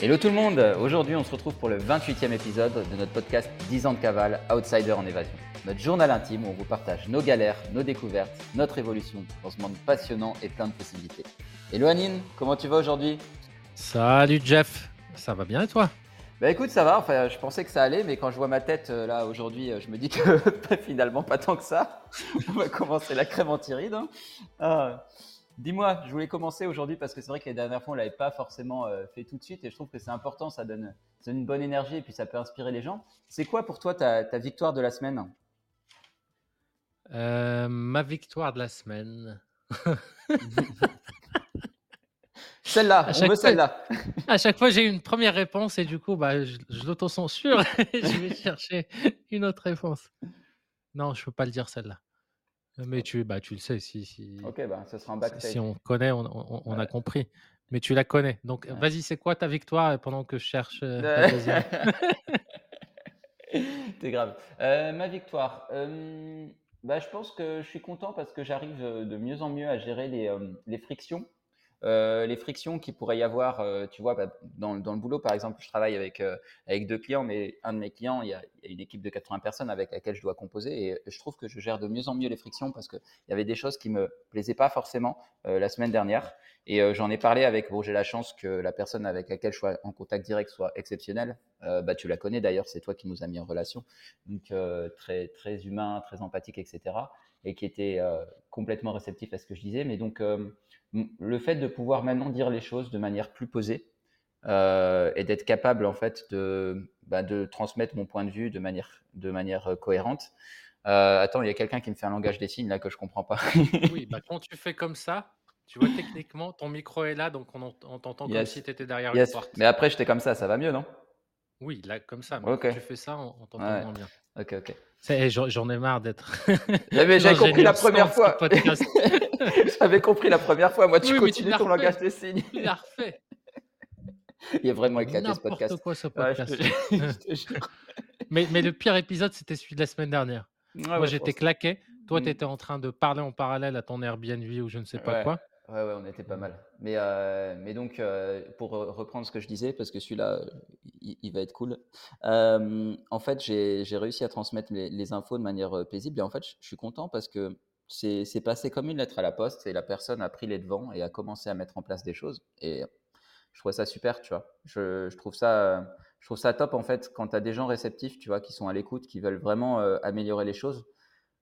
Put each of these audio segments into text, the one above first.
Hello tout le monde Aujourd'hui on se retrouve pour le 28e épisode de notre podcast 10 ans de cavale, Outsider en évasion. Notre journal intime où on vous partage nos galères, nos découvertes, notre évolution dans ce monde passionnant et plein de possibilités. Hello Anine, comment tu vas aujourd'hui? Salut Jeff, ça va bien et toi? Bah écoute, ça va. Enfin, je pensais que ça allait, mais quand je vois ma tête euh, là aujourd'hui, euh, je me dis que finalement pas tant que ça. On va commencer la crème antiride. Hein. Ah. Dis-moi, je voulais commencer aujourd'hui parce que c'est vrai que les dernières fois on l'avait pas forcément euh, fait tout de suite et je trouve que c'est important, ça donne, une bonne énergie et puis ça peut inspirer les gens. C'est quoi pour toi ta, victoire de la semaine? Ma victoire de la semaine. Celle-là, on veut celle-là. À chaque fois, j'ai une première réponse et du coup, bah, je, je l'autocensure et je vais chercher une autre réponse. Non, je ne peux pas le dire celle-là. Mais tu, bah, tu le sais, si, si, Ok, bah, ce sera un backstage. si on connaît, on, a compris. Mais tu la connais. Donc, vas-y, c'est quoi ta victoire pendant que je cherche euh, ta deuxième? T'es grave. Euh, ma victoire. bah, je pense que je suis content parce que j'arrive euh, de mieux en mieux à gérer les, les frictions euh, les frictions qu'il pourrait y avoir, euh, tu vois, bah, dans, le boulot, par exemple, je travaille avec, euh, avec deux clients, mais un de mes clients, il y, a, une équipe de 80 personnes avec laquelle je dois composer et je trouve que je gère de mieux en mieux les frictions parce qu'il y avait des choses qui me plaisaient pas forcément la semaine dernière. Et j'en ai parlé avec, bon, j'ai la chance que la personne avec laquelle je sois en contact direct soit exceptionnelle. bah, tu la connais d'ailleurs, c'est toi qui nous as mis en relation. Donc, très, très humain, très empathique, etc. Et qui était complètement réceptif à ce que je disais. Mais donc, le fait de pouvoir maintenant dire les choses de manière plus posée euh, et d'être capable en fait de, bah, de transmettre mon point de vue de manière, de manière euh, cohérente. Euh, attends, il y a quelqu'un qui me fait un langage des signes là que je comprends pas. oui, bah, quand tu fais comme ça, tu vois techniquement ton micro est là, donc on, t'entend comme si tu étais derrière une porte. Mais après, j'étais comme ça, ça va mieux, non? Oui, là comme ça. Mais quand tu fais ça, on, t'entend bien. Ok, ok. J'en ai marre d'être. J'avais compris la première fois. J'avais compris la première fois. Moi, tu continues ton langage des signes. Il a refait. Il est vraiment éclaté ce podcast. quoi ce podcast. mais, mais, le pire épisode, c'était celui de la semaine dernière. Moi, j'étais claqué. Toi, mm. tu étais en train de parler en parallèle à ton Airbnb ou je ne sais pas quoi. Ouais, ouais, on était pas mal. Mais, euh, mais donc, euh, pour reprendre ce que je disais, parce que celui-là, il, va être cool. Euh, en fait, j'ai réussi à transmettre les, infos de manière paisible. Et en fait, je, suis content parce que c'est passé comme une lettre à la poste et la personne a pris les devants et a commencé à mettre en place des choses. Et je trouve ça super, tu vois. Je, je trouve, ça, je trouve ça top, en fait, quand tu as des gens réceptifs, tu vois, qui sont à l'écoute, qui veulent vraiment améliorer les choses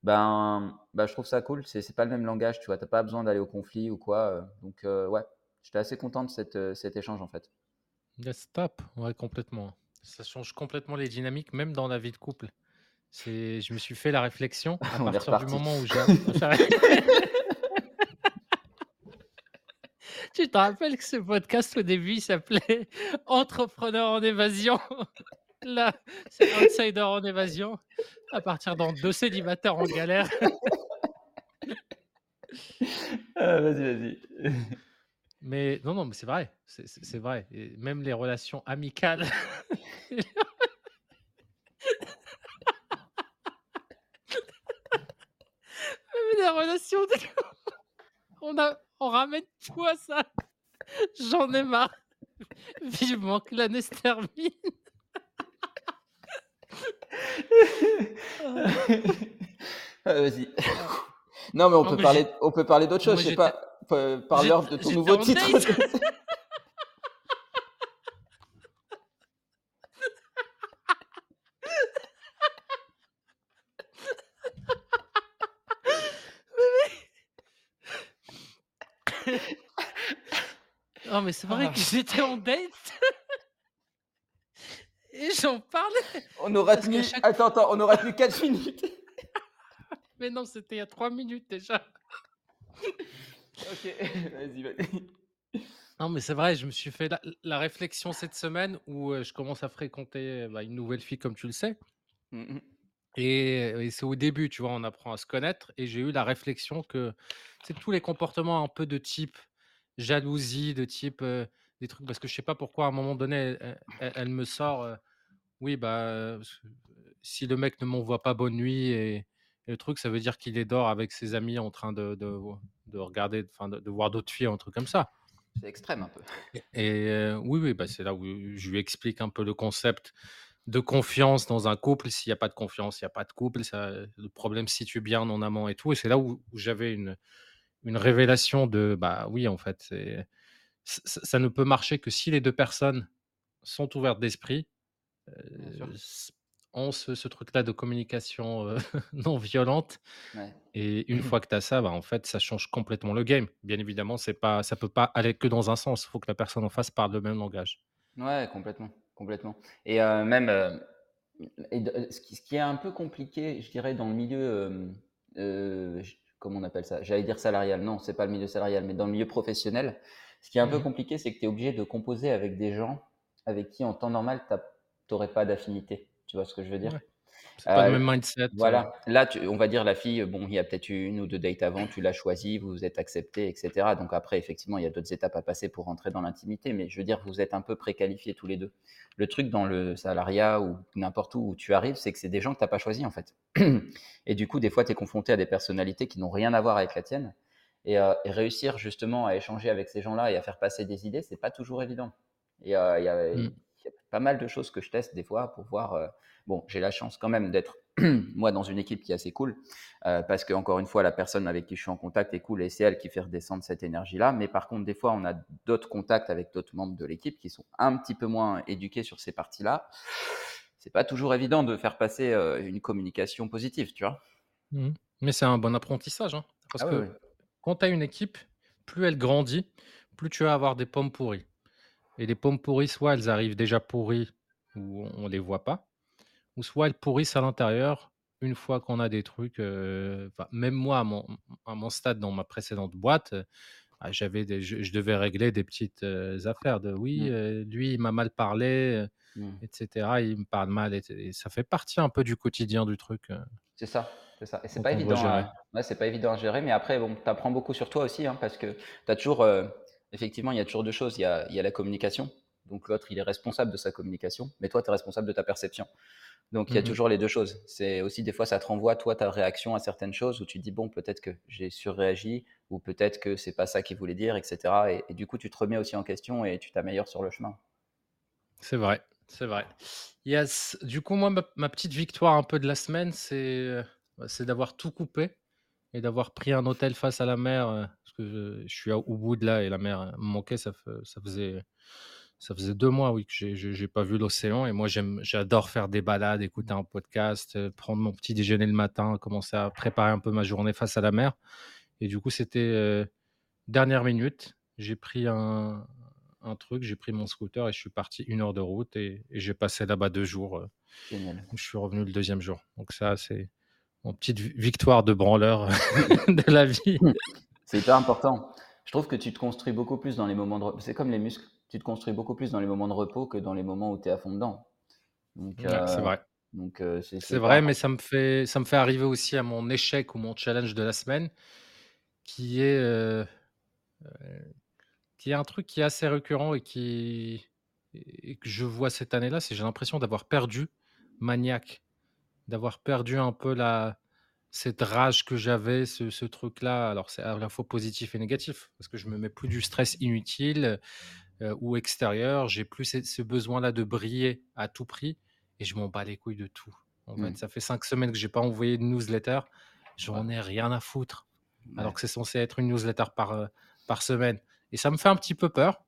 ben, ben, je trouve ça cool. C'est, pas le même langage, tu vois. T'as pas besoin d'aller au conflit ou quoi. Euh. donc, euh, ouais, j'étais assez content de cette, euh, cet échange en fait. Yes, top, ouais, complètement. Ça change complètement les dynamiques, même dans la vie de couple. C'est, je me suis fait la réflexion à partir du moment où j'ai. tu te rappelles que ce podcast au début s'appelait Entrepreneur en évasion Là, c'est Outsider en évasion. À partir dans deux célibataires en galère. Ah, vas-y, vas-y. Mais non, non, mais c'est vrai. C'est vrai. Et même les relations amicales. On, a, on ramène tout à ça. J'en ai marre. Vivement que l'année se termine. Ah, vas-y. Non, mais on peut parler, on peut parler d'autre chose. Je sais pas. Parle-leur de ton nouveau titre. mais c'est vrai que ah. j'étais en date. Et j'en parlais. On aura tenu. Attends, attends, on aura tenu 4 minutes. Mais non, c'était il y a 3 minutes déjà. ok, vas-y, vas-y. Non, mais c'est vrai, je me suis fait la, réflexion cette semaine où euh, je commence à fréquenter bah, une nouvelle fille, comme tu le sais. Mmh et, c'est au début, tu vois, on apprend à se connaître. Et j'ai eu la réflexion que c'est tous les comportements un peu de type jalousie, de type euh, des trucs, parce que je sais pas pourquoi à un moment donné, elle, me sort, euh, oui, bah, si le mec ne m'envoie pas bonne nuit et, le truc, ça veut dire qu'il est dehors avec ses amis en train de, de, regarder, enfin, de, voir d'autres filles, un truc comme ça. C'est extrême un peu. Et, oui, oui, bah, c'est là où je lui explique un peu le concept de confiance dans un couple. S'il n'y a pas de confiance, il n'y a pas de couple. Ça, le problème se situe bien en amont et tout. Et c'est là où, j'avais une, une révélation de, bah oui, en fait, ça ne peut marcher que si les deux personnes sont ouvertes d'esprit, ont ce, truc-là de communication non violente. Et une fois que tu as ça, bah, en fait, ça change complètement le game. Bien évidemment, c'est pas, ça peut pas aller que dans un sens. Il faut que la personne en face parle le même langage. Ouais, complètement, complètement. Et même, ce, qui, est un peu compliqué, je dirais, dans le milieu, comment on appelle ça. J'allais dire salarial. Non, c'est pas le milieu salarial, mais dans le milieu professionnel, ce qui est un peu mmh. compliqué, c'est que tu es obligé de composer avec des gens avec qui, en temps normal, tu n'aurais pas d'affinité. Tu vois ce que je veux dire? C'est pas le euh, même mindset. Voilà. Là, on va dire la fille, bon, il y a peut-être une ou deux dates avant, tu l'as choisie, vous vous êtes accepté, etc. Donc après, effectivement, il y a d'autres étapes à passer pour rentrer dans l'intimité, mais je veux dire, vous êtes un peu préqualifiés tous les deux. Le truc dans le salariat ou n'importe où où tu arrives, c'est que c'est des gens que tu n'as pas choisis en fait. Et du coup, des fois, tu es confronté à des personnalités qui n'ont rien à voir avec la tienne. Et, euh, réussir justement à échanger avec ces gens-là et à faire passer des idées, c'est pas toujours évident. Et euh, il y a, mmh y a pas mal de choses que je teste des fois pour voir. Euh, bon, j'ai la chance quand même d'être moi dans une équipe qui est assez cool euh, parce que encore une fois, la personne avec qui je suis en contact est cool et c'est elle qui fait redescendre cette énergie-là. Mais par contre, des fois, on a d'autres contacts avec d'autres membres de l'équipe qui sont un petit peu moins éduqués sur ces parties-là. C'est pas toujours évident de faire passer euh, une communication positive, tu vois. Mmh. Mais c'est un bon apprentissage, hein, parce ah que quand tu as une équipe, plus elle grandit, plus tu vas avoir des pommes pourries. Et les pommes pourries, soit elles arrivent déjà pourries ou on les voit pas, ou soit elles pourrissent à l'intérieur une fois qu'on a des trucs. Euh, même moi, à mon, à mon, stade dans ma précédente boîte, ah, j'avais des, je, devais régler des petites euh, affaires de oui, mmh. euh, lui il m'a mal parlé, mmh. etc. Il me parle mal, et, ça fait partie un peu du quotidien du truc. C'est ça. C'est ça. Et c'est pas évident. À, ouais, c'est pas évident à gérer, mais après, bon, tu apprends beaucoup sur toi aussi, hein, parce que tu as toujours effectivement, il y a toujours deux choses. Il y a, la communication. Donc l'autre, il est responsable de sa communication, mais toi, tu es responsable de ta perception. Donc il y a mmh toujours les deux choses. C'est aussi des fois, ça te renvoie, toi, ta réaction à certaines choses où tu te dis, bon, peut-être que j'ai surréagi, ou peut-être que c'est pas ça qu'il voulait dire, etc. Et, du coup, tu te remets aussi en question et tu t'améliores sur le chemin. C'est vrai, c'est vrai. Yes. Du coup, moi, ma, petite victoire un peu de la semaine, c'est euh, c'est d'avoir tout coupé et d'avoir pris un hôtel face à la mer, euh, parce que je, suis au bout de là et la mer euh, me manquait, ça, ça faisait ça faisait deux mois oui que j'ai pas vu l'océan et moi j'adore faire des balades, écouter un podcast, euh, prendre mon petit déjeuner le matin, commencer à préparer un peu ma journée face à la mer. Et du coup c'était dernière minute, j'ai pris un, un truc, j'ai pris mon scooter et je suis parti une heure de route et, j'ai passé là-bas deux jours. Génial. Je suis revenu le deuxième jour. Donc ça c'est petite victoire de branleur de la vie. C'est hyper important. Je trouve que tu te construis beaucoup plus dans les moments de repos. C'est comme les muscles. Tu te construis beaucoup plus dans les moments de repos que dans les moments où tu es à fond dedans. c'est euh, vrai. Donc, euh, c'est, vrai, mais ça me, fait, ça me fait arriver aussi à mon échec ou mon challenge de la semaine, qui est, euh, qui est un truc qui est assez récurrent et, qui, et que je vois cette année-là, c'est j'ai l'impression d'avoir perdu Maniac d'avoir perdu un peu la, cette rage que j'avais, ce, truc-là. Alors, c'est à la fois positif et négatif, parce que je me mets plus du stress inutile euh, ou extérieur. J'ai plus ce, besoin-là de briller à tout prix et je m'en bats les couilles de tout. En fait, mmh. ça fait cinq semaines que j'ai pas envoyé de newsletter. J'en ai rien à foutre. Alors que c'est censé être une newsletter par, euh, par semaine. Et ça me fait un petit peu peur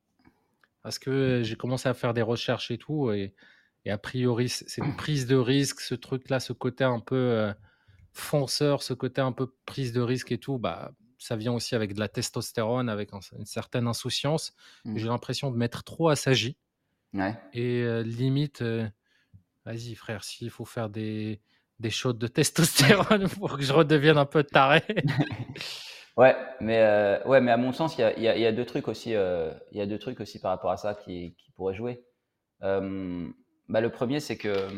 parce que j'ai commencé à faire des recherches et tout. Et, et a priori, cette prise de risque, ce truc-là, ce côté un peu euh, fonceur, ce côté un peu prise de risque et tout, bah, ça vient aussi avec de la testostérone, avec une certaine insouciance. Mmh. J'ai l'impression de mettre trop assagi. Ouais. Et euh, limite, euh, vas-y frère, s'il faut faire des, des shots de testostérone pour que je redevienne un peu taré. ouais, mais, ouais, mais à mon sens, il y a, y a, deux trucs aussi, il y a deux trucs aussi par rapport à ça qui, qui pourraient jouer. Bah, le premier, c'est que,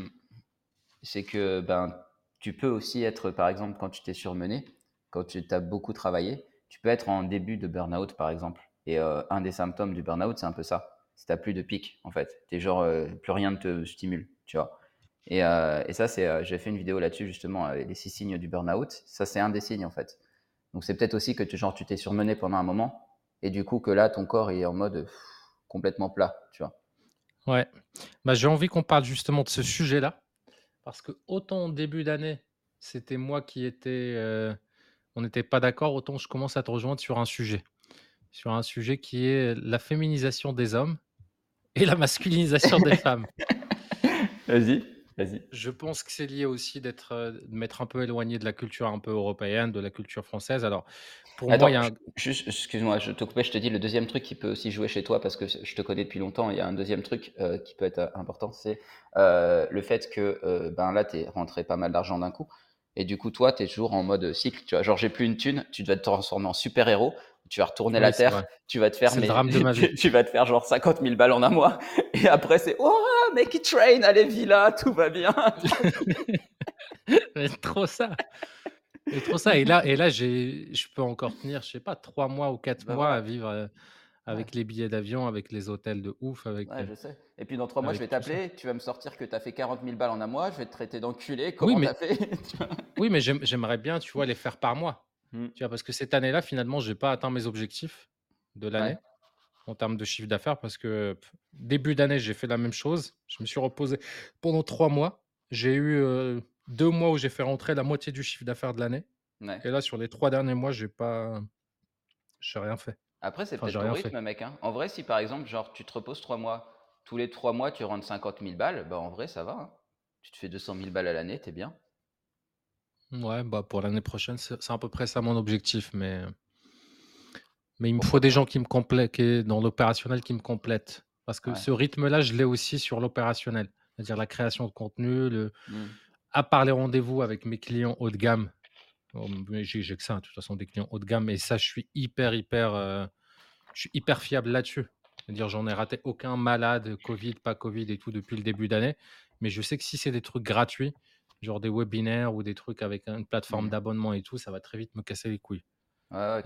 c'est que ben, tu peux aussi être, par exemple, quand tu t'es surmené, quand tu as beaucoup travaillé, tu peux être en début de burn-out, par exemple. Et euh, un des symptômes du burn-out, c'est un peu ça. Si tu n'as plus de pic, en fait. Tu genre, euh, plus rien ne te stimule, tu vois. Et, euh, et ça, c'est, j'ai fait une vidéo là-dessus, justement, les six signes du burn-out. Ça, c'est un des signes, en fait. Donc, c'est peut-être aussi que tu, tu t'es surmené pendant un moment et du coup que là, ton corps est en mode complètement plat, tu vois. Ouais. Bah, j'ai envie qu'on parle justement de ce sujet-là, parce que autant au début d'année, c'était moi qui étais, euh, on n'était pas d'accord, autant je commence à te rejoindre sur un sujet, sur un sujet qui est la féminisation des hommes et la masculinisation des femmes. Vas-y, vas-y. Je pense que c'est lié aussi d'être, euh, de m'être un peu éloigné de la culture un peu européenne, de la culture française. Alors, pour moi, il y a un... juste, excuse-moi, je te coupais, je te dis le deuxième truc qui peut aussi jouer chez toi parce que je te connais depuis longtemps. Il y a un deuxième truc euh, qui peut être euh, important, c'est le fait que ben là, tu es rentré pas mal d'argent d'un coup. Et du coup, toi, tu es toujours en mode cycle. Tu vois, genre, j'ai plus une thune, tu dois te transformer en super-héros tu vas retourner la terre, tu vas te faire, mais, tu vas te faire genre 50 000 balles en un mois, et après c'est oh make it train, allez villa, tout va bien. trop ça, trop ça. Et là, et là, j'ai, je peux encore tenir, je sais pas, trois mois ou quatre bah mois à vivre euh, avec les billets d'avion, avec les hôtels de ouf, avec. Ouais, je sais. Et puis dans trois mois, je vais t'appeler, tu vas me sortir que tu as fait 40 000 balles en un mois, je vais te traiter d'enculé. Comment oui, mais... fait? Oui, mais j'aimerais bien, tu vois, les faire par mois. Mmh. Tu vois, parce que cette année-là, finalement, j'ai pas atteint mes objectifs de l'année en termes de chiffre d'affaires parce que début d'année, j'ai fait la même chose. Je me suis reposé pendant trois mois. J'ai eu deux mois où j'ai fait rentrer la moitié du chiffre d'affaires de l'année. Et là, sur les trois derniers mois, j'ai pas, j'ai rien fait. Après, c'est peut-être ton rythme, mec. Hein. En vrai, si par exemple, genre, tu te reposes trois mois, tous les trois mois, tu rentres 50 000 balles, bah en vrai, ça va. Hein. Tu te fais 200 000 balles à l'année, t'es bien. Ouais, bah, pour l'année prochaine, c'est à peu près ça mon objectif, mais mais il me faut des gens qui me complètent dans l'opérationnel qui me complètent. Parce que ce rythme-là, je l'ai aussi sur l'opérationnel. C'est-à-dire la création de contenu, le mmh. à part les rendez-vous avec mes clients haut de gamme. j'ai que ça, de toute façon, des clients haut de gamme et ça, je suis hyper, hyper, euh, je suis hyper fiable là-dessus. C'est-à-dire, j'en ai raté aucun malade, Covid, pas Covid et tout depuis le début d'année. Mais je sais que si c'est des trucs gratuits genre des webinaires ou des trucs avec une plateforme mmh. d'abonnement et tout, ça va très vite me casser les couilles. Ouais.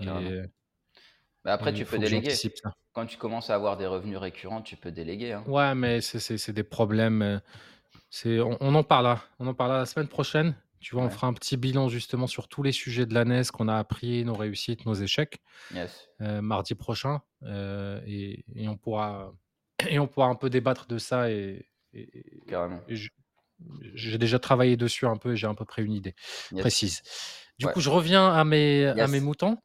Bah, après, tu peux déléguer. Quand tu commences à avoir des revenus récurrents, tu peux déléguer. Hein. Ouais, mais c'est des problèmes. Euh, on, en parlera. On en parlera la semaine prochaine. Tu vois, on fera un petit bilan justement sur tous les sujets de l'année, ce qu'on a appris, nos réussites, nos échecs. Yes. Euh, mardi prochain. Euh, et, on pourra, et on pourra un peu débattre de ça. Et, Carrément j'ai déjà travaillé dessus un peu et j'ai à peu près une idée précise. Du coup, je reviens à mes, à mes moutons,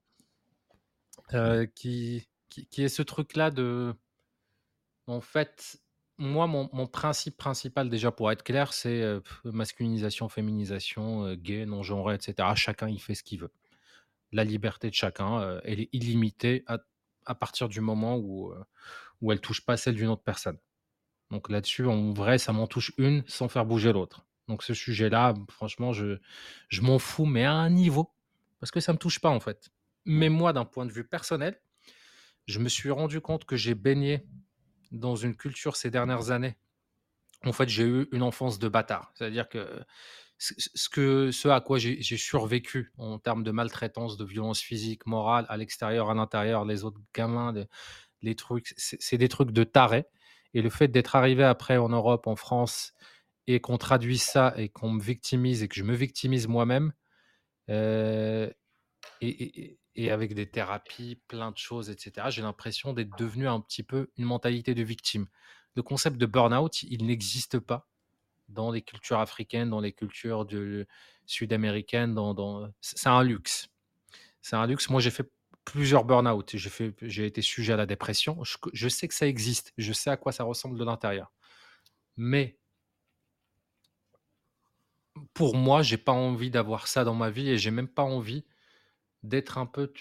euh, qui, qui, est ce truc-là de. En fait, moi, mon, mon, principe principal, déjà pour être clair, c'est euh, masculinisation, féminisation, euh, gay, non-genré, etc. Chacun, il fait ce qu'il veut. La liberté de chacun, elle est illimitée à, à, partir du moment où, où elle touche pas celle d'une autre personne. Donc là-dessus, en vrai, ça m'en touche une sans faire bouger l'autre. Donc ce sujet-là, franchement, je, je m'en fous, mais à un niveau, parce que ça ne me touche pas en fait. Mais moi, d'un point de vue personnel, je me suis rendu compte que j'ai baigné dans une culture ces dernières années. En fait, j'ai eu une enfance de bâtard. C'est-à-dire que ce, que, ce à quoi j'ai survécu en termes de maltraitance, de violence physique, morale, à l'extérieur, à l'intérieur, les autres gamins, les trucs, c'est des trucs de taré. Et le fait d'être arrivé après en Europe, en France, et qu'on traduise ça et qu'on me victimise et que je me victimise moi-même, euh, et, avec des thérapies, plein de choses, etc., j'ai l'impression d'être devenu un petit peu une mentalité de victime. Le concept de burn-out, il n'existe pas dans les cultures africaines, dans les cultures sud-américaines. C'est un luxe. C'est un luxe. Moi, j'ai fait plusieurs burn-out. J'ai, fait, j'ai été sujet à la dépression. Je, sais que ça existe. Je sais à quoi ça ressemble de l'intérieur. Mais pour moi, j'ai pas envie d'avoir ça dans ma vie et j'ai même pas envie d'être un peu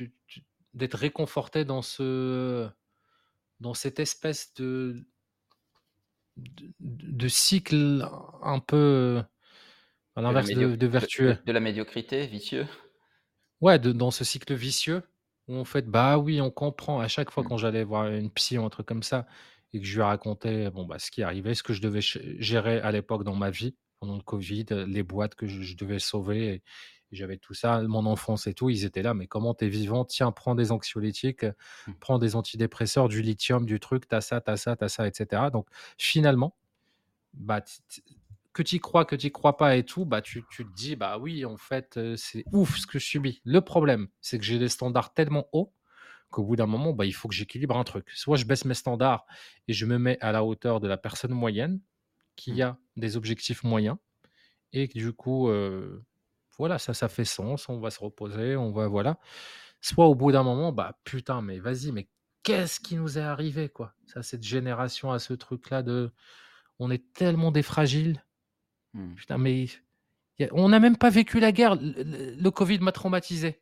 d'être réconforté dans ce dans cette espèce de de, cycle un peu à l'inverse de, vertueux. De, la médiocrité, vicieux. Ouais, dans ce cycle vicieux où en fait, bah oui, on comprend. À chaque fois mmh. quand j'allais voir une psy ou un truc comme ça, et que je lui racontais bon, bah, ce qui arrivait, ce que je devais gérer à l'époque dans ma vie, pendant le Covid, les boîtes que je, devais sauver, et, j'avais tout ça, mon enfance et tout, ils étaient là, mais comment t'es vivant? Tiens, prends des anxiolytiques, mmh. prends des antidépresseurs, du lithium, du truc, t'as ça, t'as ça, t'as ça, etc. Donc finalement, bah, que tu crois, que tu crois pas et tout, bah tu, tu, te dis, bah oui, en fait, c'est ouf ce que je subis. Le problème, c'est que j'ai des standards tellement hauts qu'au bout d'un moment, bah, il faut que j'équilibre un truc. Soit je baisse mes standards et je me mets à la hauteur de la personne moyenne qui mmh. a des objectifs moyens et que du coup, euh, voilà, ça, ça fait sens, on va se reposer, on va, voilà. Soit au bout d'un moment, bah putain, mais vas-y, mais qu'est-ce qui nous est arrivé, quoi? Ça, cette génération à ce truc-là de, on est tellement des fragiles. Mmh. Putain, mais on n'a même pas vécu la guerre. Le, Covid m'a traumatisé.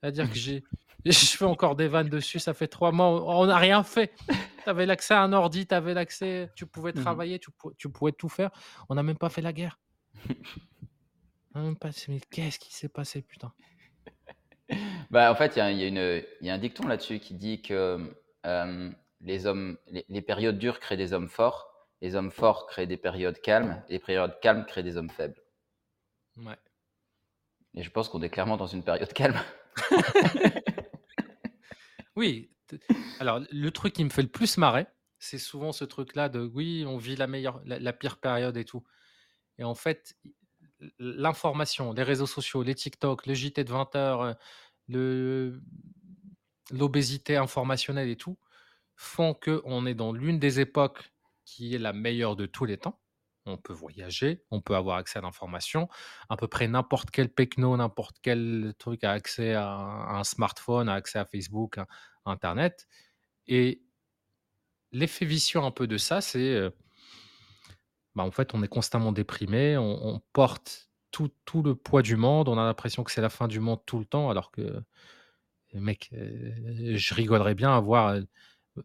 C'est-à-dire que j'ai, je fais encore des vannes dessus. Ça fait trois mois, on n'a rien fait. Tu avais l'accès à un ordi, tu avais l'accès, tu pouvais mmh travailler, tu, tu pouvais tout faire. On n'a même pas fait la guerre. même pas, mais qu'est-ce qui s'est passé, putain? Bah, en fait, il y, y, a un dicton là-dessus qui dit que euh, les, hommes, les, périodes dures créent des hommes forts, les hommes forts créent des périodes calmes, et les périodes calmes créent des hommes faibles. Ouais. Et je pense qu'on est clairement dans une période calme. oui. Alors, le truc qui me fait le plus marrer, c'est souvent ce truc-là de oui, on vit la meilleure, la, pire période et tout. Et en fait, l'information, les réseaux sociaux, les TikTok, le JT de 20 heures, le, l'obésité informationnelle et tout, font qu'on est dans l'une des époques qui est la meilleure de tous les temps on peut voyager, on peut avoir accès à l'information. À peu près n'importe quel pecno, n'importe quel truc a accès à un, smartphone, a accès à Facebook, à, Internet. Et l'effet vicieux un peu de ça, c'est euh, bah, en fait, on est constamment déprimé, on, porte tout, le poids du monde, on a l'impression que c'est la fin du monde tout le temps, alors que, mec, euh, je rigolerais bien à voir, euh,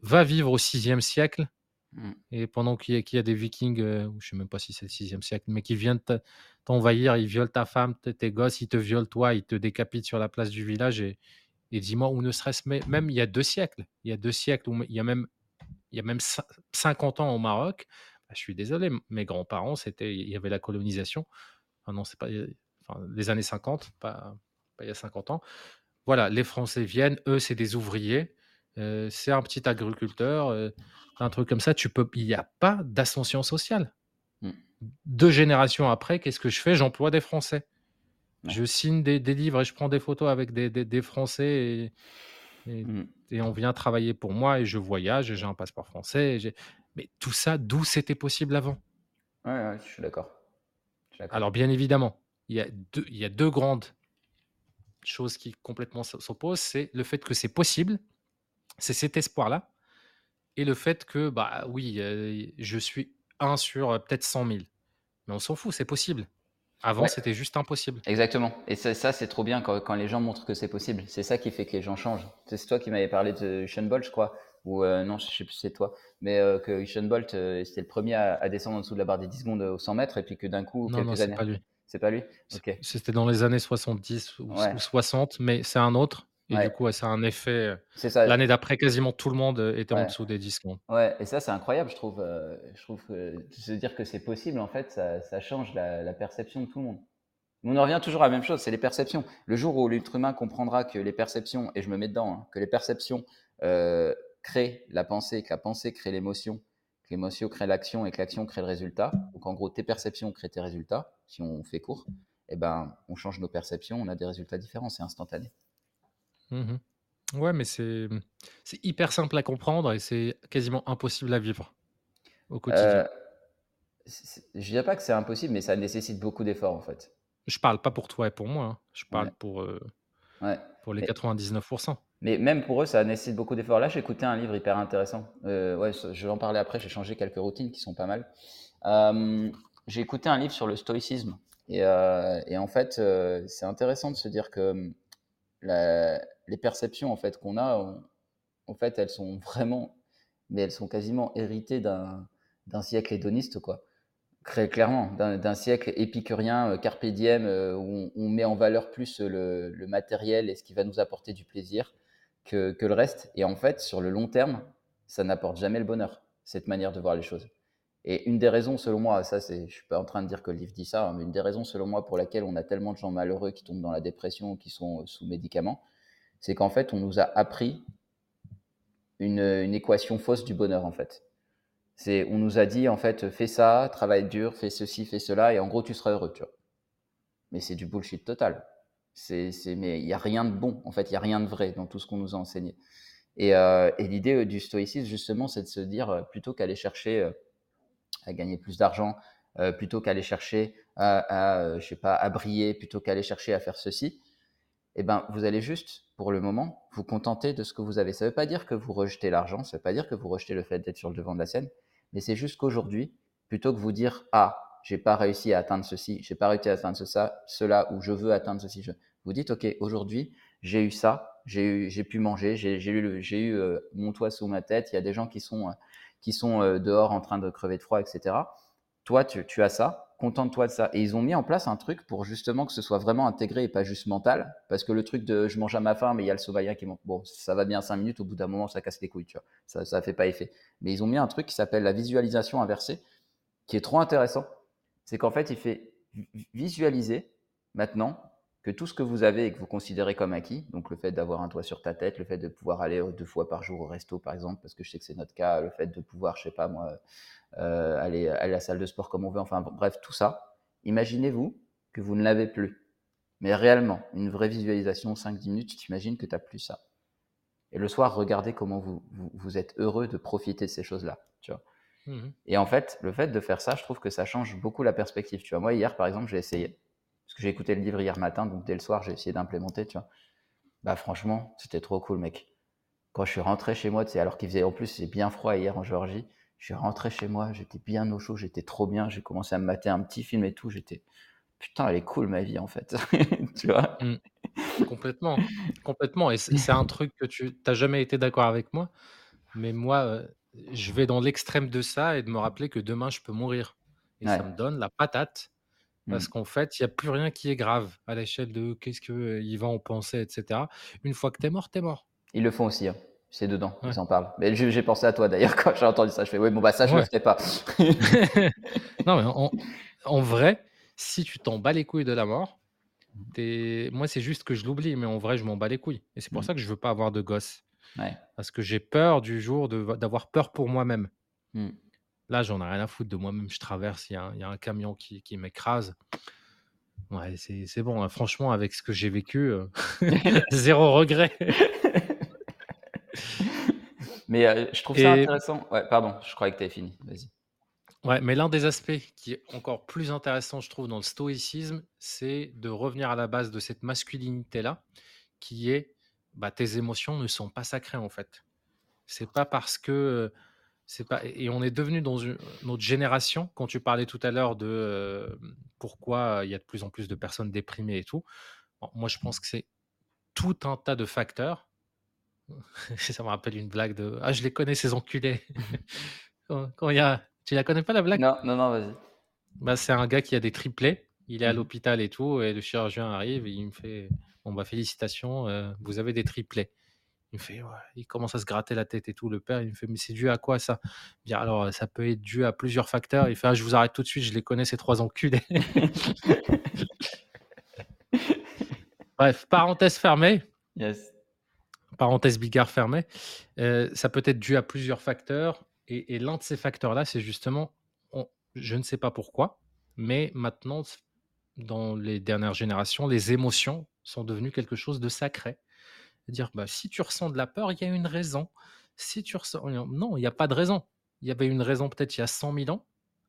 va vivre au sixième siècle Mmh. Et pendant qu'il y, a des vikings, je ne sais même pas si c'est le 6 siècle, mais qui viennent t'envahir, ils violent ta femme, tes gosses, ils te violent toi, ils te décapitent sur la place du village. Et, dis-moi, où ne serait-ce même il y a deux siècles, il y a deux siècles, il y a même, il y a même 50 ans au Maroc, bah, je suis désolé, mes grands-parents, il y avait la colonisation. Non, c'est pas les années 50, pas, pas il y a 50 ans. Voilà, les Français viennent, eux, c'est des ouvriers. Euh, c'est un petit agriculteur, euh, un truc comme ça, tu peux, il n'y a pas d'ascension sociale. Mmh. Deux générations après, qu'est-ce que je fais? J'emploie des Français. Je signe des, livres et je prends des photos avec des, Français mmh. et, on vient travailler pour moi et je voyage et j'ai un passeport français. Mais tout ça, d'où c'était possible avant? Ouais, je suis d'accord. Alors bien évidemment, il y, a deux, il y a deux grandes choses qui complètement s'opposent. C'est le fait que c'est possible c'est cet espoir-là et le fait que, bah oui, je suis un sur peut-être 100 000. Mais on s'en fout, c'est possible. Avant, c'était juste impossible. Exactement. Et ça, c'est trop bien quand, les gens montrent que c'est possible. C'est ça qui fait que les gens changent. C'est toi qui m'avais parlé de Usain Bolt, je crois. Ou non, je sais plus si c'est toi. Mais que Usain Bolt, c'était le premier à, descendre en dessous de la barre des 10 secondes au 100 mètres. Et puis que d'un coup, non, quelques non, années. Pas lui. C'est pas lui? C'était dans les années 70 ou 60, mais c'est un autre. Et du coup, ça a un effet. L'année d'après, quasiment tout le monde était en dessous des 10 secondes. Ouais, et ça, c'est incroyable, je trouve. je trouve que se dire que c'est possible, en fait, ça, change la, perception de tout le monde. On en revient toujours à la même chose, c'est les perceptions. Le jour où l'être humain comprendra que les perceptions, et je me mets dedans, hein, que les perceptions créent la pensée, que la pensée crée l'émotion, que l'émotion crée l'action et que l'action crée le résultat. Donc en gros, tes perceptions créent tes résultats, si on fait court. Et eh ben, on change nos perceptions, on a des résultats différents, c'est instantané. Mmh ouais, mais c'est c'est hyper simple à comprendre et c'est quasiment impossible à vivre au quotidien. Je je dirais pas que c'est impossible, mais ça nécessite beaucoup d'efforts, en fait. Je parle pas pour toi et pour moi, hein. Je parle pour, pour les 99 mais même pour eux, ça nécessite beaucoup d'efforts. Là, j'ai écouté un livre hyper intéressant. ouais, je vais en parler après, j'ai changé quelques routines qui sont pas mal. j'ai écouté un livre sur le stoïcisme et et en fait, c'est intéressant de se dire que, la les perceptions en fait qu'on a, en fait, elles sont vraiment, mais elles sont quasiment héritées d'un siècle hédoniste, quoi. Clairement, d'un siècle épicurien, euh, carpe diem, euh, où on, met en valeur plus le, matériel et ce qui va nous apporter du plaisir que, le reste. Et en fait, sur le long terme, ça n'apporte jamais le bonheur, cette manière de voir les choses. Et une des raisons, selon moi, ça, c'est, je suis pas en train de dire que le livre dit ça, hein, mais une des raisons, selon moi, pour laquelle on a tellement de gens malheureux qui tombent dans la dépression, qui sont sous médicaments, c'est qu'en fait, on nous a appris une, équation fausse du bonheur, en fait. C'est, on nous a dit, en fait, fais ça, travaille dur, fais ceci, fais cela, et en gros, tu seras heureux, tu vois. Mais c'est du bullshit total. C'est, mais il n'y a rien de bon, en fait, il n'y a rien de vrai dans tout ce qu'on nous a enseigné. Et, euh, et l'idée du stoïcisme, justement, c'est de se dire, plutôt qu'aller chercher à gagner plus d'argent, plutôt qu'aller chercher à, je sais pas, à briller, plutôt qu'aller chercher à faire ceci, eh ben, vous allez juste, pour le moment, vous contenter de ce que vous avez. Ça ne veut pas dire que vous rejetez l'argent, ça ne veut pas dire que vous rejetez le fait d'être sur le devant de la scène, mais c'est juste qu'aujourd'hui, plutôt que vous dire, ah, j'ai pas réussi à atteindre ceci, j'ai pas réussi à atteindre ça, cela, ou je veux atteindre ceci. Je... Vous dites, ok, aujourd'hui, j'ai eu ça, j'ai pu manger, j'ai, eu, j'ai eu mon toit sous ma tête. Il y a des gens qui sont, euh, qui sont euh, dehors en train de crever de froid, etc. Toi, tu as ça, contente-toi de ça. Et ils ont mis en place un truc pour justement que ce soit vraiment intégré et pas juste mental, parce que le truc de je mange à ma faim, mais il y a le sauvaya qui monte. Bon, ça va bien cinq minutes, au bout d'un moment, ça casse les couilles, tu vois. Ça, ça fait pas effet. Mais ils ont mis un truc qui s'appelle la visualisation inversée, qui est trop intéressant c'est qu'en fait, il fait visualiser maintenant que tout ce que vous avez et que vous considérez comme acquis, donc le fait d'avoir un toit sur ta tête, le fait de pouvoir aller deux fois par jour au resto, par exemple, parce que je sais que c'est notre cas, le fait de pouvoir, je sais pas moi, euh, aller, à la salle de sport comme on veut, enfin bref, tout ça, imaginez-vous que vous ne l'avez plus. Mais réellement, une vraie visualisation, 5-10 minutes, tu t'imagines que tu n'as plus ça. Et le soir, regardez comment vous, vous êtes heureux de profiter de ces choses-là. Tu vois. Mmh et en fait, le fait de faire ça, je trouve que ça change beaucoup la perspective. Tu vois, moi, hier, par exemple, j'ai essayé. Parce que j'ai écouté le livre hier matin, donc dès le soir, j'ai essayé d'implémenter, tu vois. Bah, franchement, c'était trop cool, mec. Quand je suis rentré chez moi, tu sais, alors qu'il faisait, en plus, c'est bien froid hier en Géorgie, je suis rentré chez moi, j'étais bien au chaud, j'étais trop bien, j'ai commencé à me mater un petit film et tout, j'étais, putain, elle est cool, ma vie, en fait. tu vois? Mmh. Complètement, complètement. Et c'est un truc que tu n'as jamais été d'accord avec moi, mais moi, euh, je vais dans l'extrême de ça et de me rappeler que demain je peux mourir. Et ça me donne la patate parce mmh. qu'en fait, il y a plus rien qui est grave à l'échelle de qu'est-ce qu'il va en penser, etc. Une fois que tu es mort, tu es mort. Ils le font aussi, hein. c'est dedans, ils en parlent. Mais j'ai pensé à toi d'ailleurs quand j'ai entendu ça. Je fais, oui, bon, bah ça, je ne le ferai pas. Non, mais en, vrai, si tu t'en bats les couilles de la mort, mmh. moi, c'est juste que je l'oublie, mais en vrai, je m'en bats les couilles. Et c'est pour mmh. ça que je veux pas avoir de gosse. Parce que j'ai peur du jour d'avoir peur pour moi-même. Mmh. Là, j'en ai rien à foutre de moi-même. Je traverse, il y, a un camion qui, m'écrase. Ouais, c'est bon. Hein. Franchement, avec ce que j'ai vécu, euh, zéro regret. mais euh, je trouve ça intéressant. Ouais, pardon, je croyais que tu avais fini. Vas-y. Ouais, mais l'un des aspects qui est encore plus intéressant, je trouve, dans le stoïcisme, c'est de revenir à la base de cette masculinité-là, qui est bah, tes émotions ne sont pas sacrées en fait. C'est pas parce que c'est pas et on est devenu dans une notre génération quand tu parlais tout à l'heure de pourquoi il y a de plus en plus de personnes déprimées et tout. moi je pense que c'est tout un tas de facteurs. Ça me rappelle une blague de ah je les connais ces enculés. quand, il y a tu la connais pas la blague? Non non non vas-y. Bah, c'est un gars qui a des triplés. Il est à mmh l'hôpital et tout et le chirurgien arrive et il me fait Bon, bah, félicitations, euh, vous avez des triplés. Il me fait, il commence à se gratter la tête et tout. Le père, il me fait, mais c'est dû à quoi ça? Bien, alors, ça peut être dû à plusieurs facteurs. Il fait, ah, je vous arrête tout de suite, je les connais, ces trois enculés. Bref, parenthèse fermée. Yes. Parenthèse bigard fermée. Euh, ça peut être dû à plusieurs facteurs. Et, l'un de ces facteurs-là, c'est justement, je ne sais pas pourquoi, mais maintenant, dans les dernières générations, les émotions sont devenus quelque chose de sacré. Dire, bah, si tu ressens de la peur, il y a une raison. Si tu ressens... Non, il n'y a pas de raison. Il y avait une raison peut-être il y a 100 000 ans,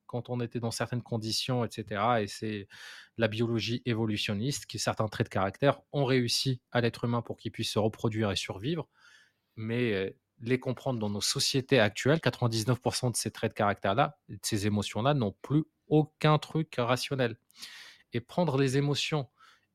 quand on était dans certaines conditions, etc. Et c'est la biologie évolutionniste qui, certains traits de caractère, ont réussi à l'être humain pour qu'il puisse se reproduire et survivre. Mais euh, les comprendre dans nos sociétés actuelles, 99% de ces traits de caractère-là, de ces émotions-là, n'ont plus aucun truc rationnel. Et prendre les émotions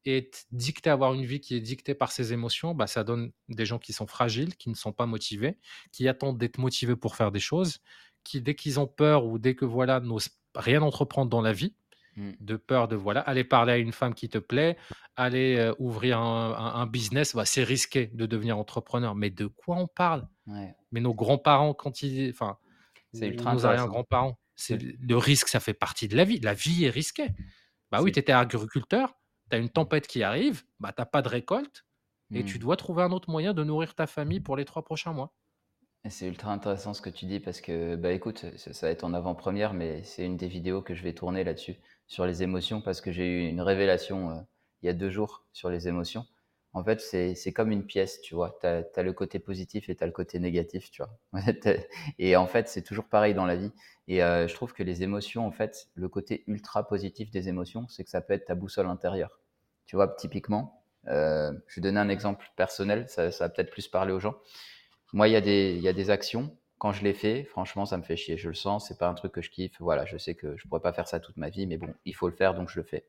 et dicté avoir une vie qui est dictée par ses émotions, bah, ça donne des gens qui sont fragiles, qui ne sont pas motivés, qui attendent d'être motivés pour faire des choses, qui dès qu'ils ont peur ou dès que voilà n'osent rien entreprendre dans la vie, mmh. de peur de voilà aller parler à une femme qui te plaît, aller euh, ouvrir un, business, bah, c'est risqué de devenir entrepreneur. Mais de quoi on parle? Mais nos grands-parents quand ils, enfin, nos arrière-grands-parents, c'est le risque, ça fait partie de la vie. La vie est risquée. Bah oui, tu étais agriculteur, tu as une tempête qui arrive, bah, tu n'as pas de récolte et tu mmh. dois trouver un autre moyen de nourrir ta famille pour les trois prochains mois. C'est ultra intéressant ce que tu dis parce que, bah écoute, ça, va être en avant-première, mais c'est une des vidéos que je vais tourner là-dessus, sur les émotions, parce que j'ai eu une révélation euh, il y a deux jours sur les émotions. En fait, c'est comme une pièce, tu vois. Tu as, le côté positif et tu as le côté négatif, tu vois. et en fait, c'est toujours pareil dans la vie. Et euh, je trouve que les émotions, en fait, le côté ultra positif des émotions, c'est que ça peut être ta boussole intérieure. Tu vois, typiquement, euh, je vais donner un exemple personnel, ça, va peut-être plus parler aux gens. Moi, il y, y a des actions, quand je les fais, franchement, ça me fait chier. Je le sens, c'est pas un truc que je kiffe. Voilà, je sais que je pourrais pas faire ça toute ma vie, mais bon, il faut le faire, donc je le fais.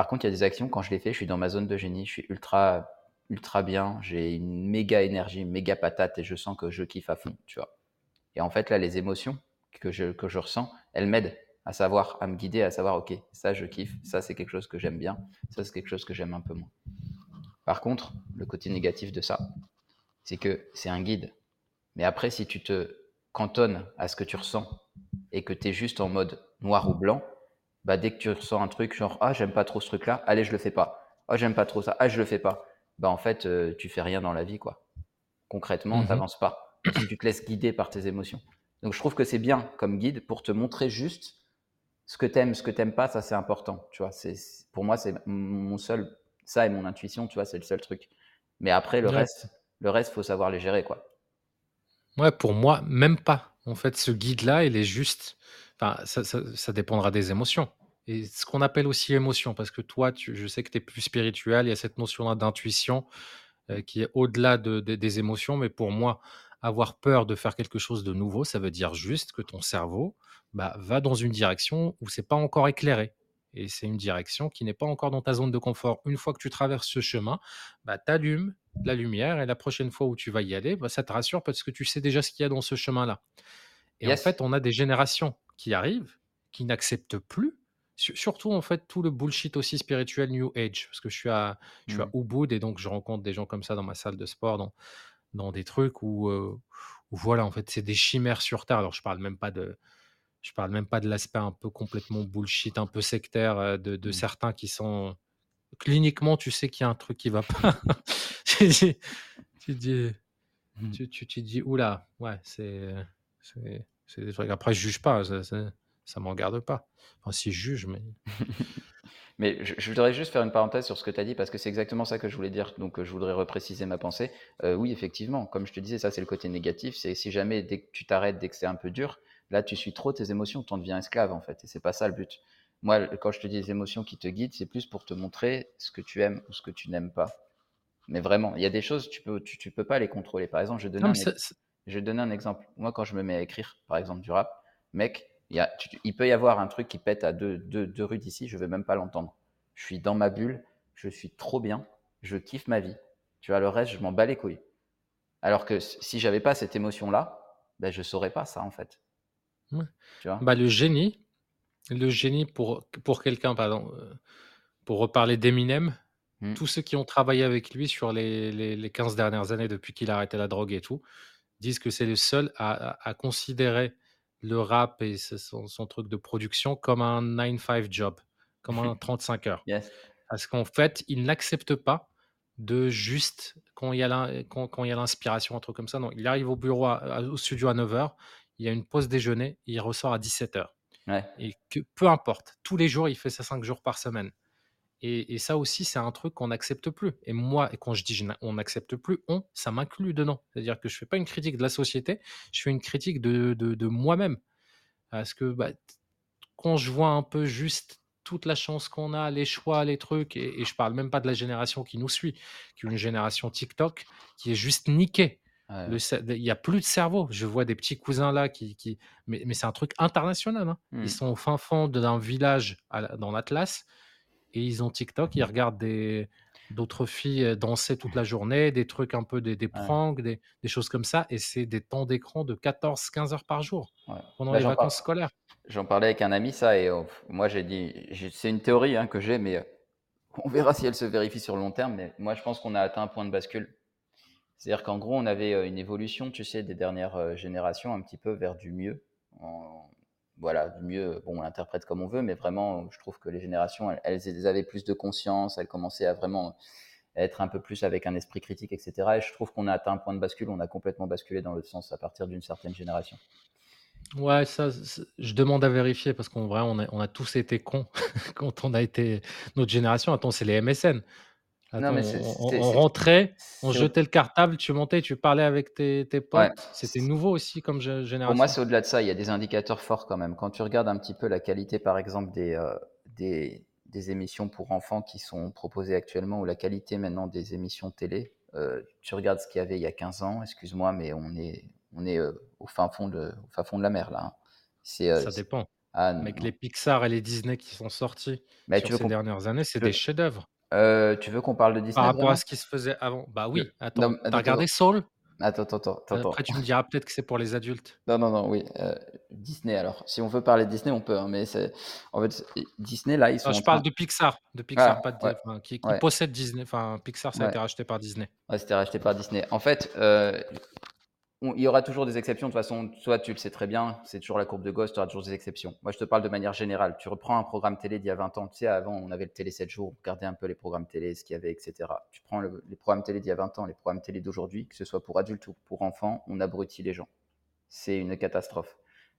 Par contre, il y a des actions, quand je les fais, je suis dans ma zone de génie, je suis ultra, ultra bien, j'ai une méga énergie, méga patate et je sens que je kiffe à fond, tu vois. Et en fait, là, les émotions que je, que je ressens, elles m'aident à savoir, à me guider, à savoir, ok, ça je kiffe, ça c'est quelque chose que j'aime bien, ça c'est quelque chose que j'aime un peu moins. Par contre, le côté négatif de ça, c'est que c'est un guide. Mais après, si tu te cantonnes à ce que tu ressens et que tu es juste en mode noir ou blanc, bah, dès que tu ressens un truc genre ah j'aime pas trop ce truc là, allez je le fais pas. Ah j'aime pas trop ça, ah je le fais pas. Bah en fait euh, tu fais rien dans la vie quoi. Concrètement, tu n'avances pas. Si tu te laisses guider par tes émotions. Donc je trouve que c'est bien comme guide pour te montrer juste ce que t'aimes, ce que t'aimes pas, ça c'est important. Tu vois, c'est pour moi c'est mon seul ça et mon intuition, tu vois, c'est le seul truc. Mais après le reste, le reste faut savoir les gérer quoi. Ouais, pour moi même pas. En fait, ce guide là, il est juste ça, dépendra des émotions. Et ce qu'on appelle aussi émotion, parce que toi, tu, je sais que tu es plus spirituel, il y a cette notion-là d'intuition euh, qui est au-delà des émotions, mais pour moi, avoir peur de faire quelque chose de nouveau, ça veut dire juste que ton cerveau bah, va dans une direction où c'est pas encore éclairé. Et c'est une direction qui n'est pas encore dans ta zone de confort. Une fois que tu traverses ce chemin, bah, tu allumes la lumière et la prochaine fois où tu vas y aller, bah, ça te rassure parce que tu sais déjà ce qu'il y a dans ce chemin-là. Et en fait, on a des générations qui arrivent, qui n'acceptent plus, surtout en fait tout le bullshit aussi spirituel New Age, parce que je suis à, je suis à mmh. Ubud et donc je rencontre des gens comme ça dans ma salle de sport, dans, dans des trucs où, voilà, en fait, c'est des chimères sur Terre. Alors je parle même pas de, je parle même pas de l'aspect un peu complètement bullshit, un peu sectaire de, de mmh. certains qui sont cliniquement, tu sais qu'il y a un truc qui va pas. tu dis, tu dis, mmh. tu, tu, tu dis, oula, ouais, c'est, c'est, après, je juge pas, ça, ça, m'en garde pas. Enfin, si je juge, mais. mais je, voudrais juste faire une parenthèse sur ce que tu as dit parce que c'est exactement ça que je voulais dire. Donc, je voudrais repréciser ma pensée. Euh, oui, effectivement, comme je te disais, ça, c'est le côté négatif. C'est si jamais, dès que tu t'arrêtes, dès que c'est un peu dur, là, tu suis trop tes émotions, tu en deviens esclave, en fait. Et c'est pas ça le but. Moi, quand je te dis les émotions qui te guident, c'est plus pour te montrer ce que tu aimes ou ce que tu n'aimes pas. Mais vraiment, il y a des choses, tu peux, tu, peux pas les contrôler. Par exemple, je donne un, je vais donner un exemple. Moi, quand je me mets à écrire, par exemple, du rap, mec, il, il peut y avoir un truc qui pète à deux, deux, rues d'ici, je ne vais même pas l'entendre. Je suis dans ma bulle, je suis trop bien, je kiffe ma vie. Tu vois, le reste, je m'en bats les couilles. Alors que si j'avais pas cette émotion-là, ben, je saurais pas ça, en fait. Tu vois? Bah, le génie, le génie pour, pour quelqu'un, pardon, euh, pour reparler d'Eminem, mmh. tous ceux qui ont travaillé avec lui sur les, les, les 15 dernières années depuis qu'il a arrêté la drogue et tout, disent que c'est le seul à, considérer le rap et son, truc de production comme un 9-5 job, comme un 35 heures. Parce qu'en fait, il n'accepte pas de juste, quand il y a l'inspiration, un truc comme ça, non, il arrive au bureau, au studio à 9h, il y a une pause déjeuner, il ressort à 17h. Et que peu importe, tous les jours, il fait ça 5 jours par semaine. Et, ça aussi, c'est un truc qu'on n'accepte plus. Et moi, quand je dis on n'accepte plus, on, ça m'inclut dedans. C'est-à-dire que je ne fais pas une critique de la société, je fais une critique de, de, moi-même. Parce que bah, quand je vois un peu juste toute la chance qu'on a, les choix, les trucs, et, et je parle même pas de la génération qui nous suit, qui est une génération TikTok, qui est juste niquée. Il n'y a plus de cerveau. Je vois des petits cousins là qui. qui... Mais, mais c'est un truc international. Hein. Ils mmh. sont au fin fond d'un village dans l'Atlas et ils ont TikTok, ils regardent des d'autres filles euh, danser toute la journée, des trucs un peu des, des pranks, des, des, choses comme ça, et c'est des temps d'écran de 14-15 heures par jour pendant bah, les vacances scolaires. J'en parlais avec un ami, ça, et oh, moi j'ai dit, c'est une théorie hein, que j'ai, mais euh, on verra si elle se vérifie sur le long terme, mais moi je pense qu'on a atteint un point de bascule. C'est-à-dire qu'en gros, on avait euh, une évolution, tu sais, des dernières générations un petit peu vers du mieux, en, voilà, du mieux, bon, on l'interprète comme on veut, mais vraiment, je trouve que les générations, elles, avaient plus de conscience, elles commençaient à vraiment être un peu plus avec un esprit critique, etc. Et je trouve qu'on a atteint un point de bascule, on a complètement basculé dans l'autre sens à partir d'une certaine génération. Ouais, ça, je demande à vérifier parce vrai, on on a tous été cons quand on a été notre génération. Attends, c'est les MSN. Non, mais on, rentrait, on jetait le cartable, tu montais, tu parlais avec tes, potes. C'était nouveau aussi comme génération. Pour moi, c'est au-delà de ça. Il y a des indicateurs forts quand même. Quand tu regardes un petit peu la qualité, par exemple, des, euh, des, émissions pour enfants qui sont proposées actuellement ou la qualité maintenant des émissions télé, euh, tu regardes ce qu'il y avait il y a 15 ans, excuse-moi, mais on est, on est euh, au, fin fond de, au fin fond de la mer là. Hein. ça dépend. Ah, avec les Pixar et les Disney qui sont sortis mais sur ces dernières années, c'est des chefs-d'œuvre. Euh, tu veux qu'on parle de Disney Par rapport à ce qui se faisait avant. Bah oui, attends, t'as regardé Soul? Attends, attends, attends. Après, tu me diras peut-être que c'est pour les adultes. Non, non, non, oui. Euh, Disney, alors. Si on veut parler de Disney, on peut. Hein, mais c'est... En fait, Disney, là, ils sont. je parle de Pixar. De Pixar, ah, pas de... qui, possède Disney. Enfin, Pixar, ça a été racheté par Disney. Ouais, c'était racheté par Disney. En fait, euh, il y aura toujours des exceptions. De toute façon, toi, tu le sais très bien, c'est toujours la courbe de Gauss, tu auras toujours des exceptions. Moi, je te parle de manière générale. Tu reprends un programme télé d'il y a 20 ans. Tu sais, avant, on avait le télé 7 jours, on un peu les programmes télé, ce qu'il y avait, etc. Tu prends les programmes télé d'il y a 20 ans, les programmes télé d'aujourd'hui, que ce soit pour adultes ou pour enfants, on abrutit les gens. C'est une catastrophe.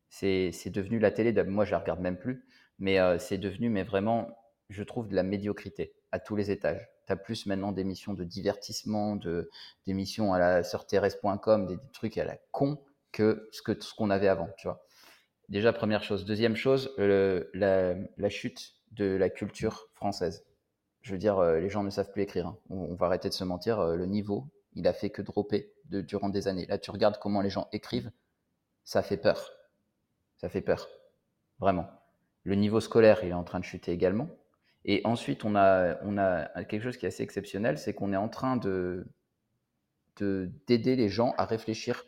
C'est devenu la télé, moi, je la regarde même plus, mais euh, c'est devenu, mais vraiment, je trouve, de la médiocrité à tous les étages plus maintenant d'émissions de divertissement, de, d'émissions à la sorterres.com, des, des, trucs à la con que ce, que, ce qu'on avait avant, tu vois. Déjà, première chose. Deuxième chose, la, chute de la culture française. Je veux dire, euh, les gens ne savent plus écrire. Hein. On, va arrêter de se mentir. Euh, le niveau, il a fait que dropper durant des années. Là, tu regardes comment les gens écrivent, ça fait peur. Ça fait peur. Vraiment. Le niveau scolaire, il est en train de chuter également. Et ensuite, on a, quelque chose qui est assez exceptionnel, c'est qu'on est en train de d'aider les gens à réfléchir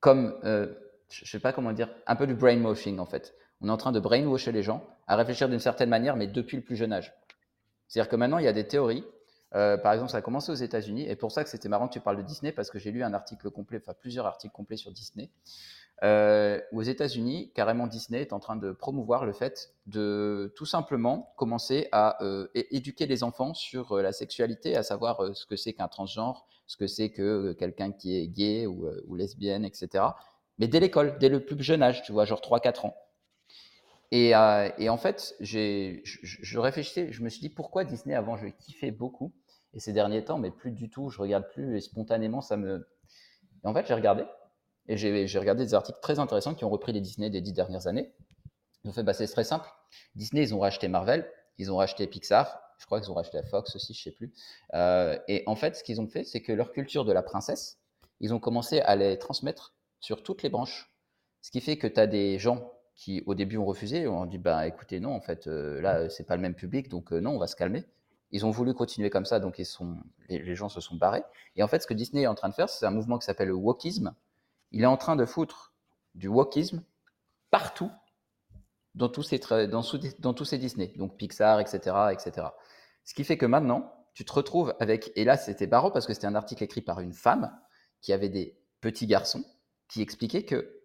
comme, euh, je ne sais pas comment dire, un peu du brainwashing en fait. On est en train de brainwasher les gens à réfléchir d'une certaine manière, mais depuis le plus jeune âge. C'est-à-dire que maintenant, il y a des théories. Euh, par exemple, ça a commencé aux États-Unis, et pour ça que c'était marrant que tu parles de Disney, parce que j'ai lu un article complet, enfin plusieurs articles complets sur Disney, euh, aux États-Unis, carrément Disney est en train de promouvoir le fait de tout simplement commencer à euh, éduquer les enfants sur euh, la sexualité, à savoir ce que c'est qu'un transgenre, ce que c'est que quelqu'un qui est gay ou, ou, lesbienne, etc. Mais dès l'école, dès le plus jeune âge, tu vois, genre 3-4 ans. Et, et, en fait, je, je réfléchissais, je me suis dit pourquoi Disney avant je kiffais beaucoup et ces derniers temps, mais plus du tout, je regarde plus et spontanément ça me. En fait, j'ai regardé et j'ai regardé des articles très intéressants qui ont repris les Disney des dix dernières années. Ils ont fait, bah, c'est très simple. Disney, ils ont racheté Marvel, ils ont racheté Pixar, je crois qu'ils ont racheté Fox aussi, je sais plus. Euh, et en fait, ce qu'ils ont fait, c'est que leur culture de la princesse, ils ont commencé à les transmettre sur toutes les branches. Ce qui fait que tu as des gens qui, au début, ont refusé, ont dit, bah, écoutez, non, en fait, euh, là, c'est pas le même public, donc euh, non, on va se calmer. Ils ont voulu continuer comme ça, donc ils sont, les, les, gens se sont barrés. Et en fait, ce que Disney est en train de faire, c'est un mouvement qui s'appelle le wokisme, il est en train de foutre du wokisme partout dans tous ces, dans, dans tous ces Disney, donc Pixar, etc., etc. Ce qui fait que maintenant, tu te retrouves avec, et là c'était barreau parce que c'était un article écrit par une femme qui avait des petits garçons qui expliquait que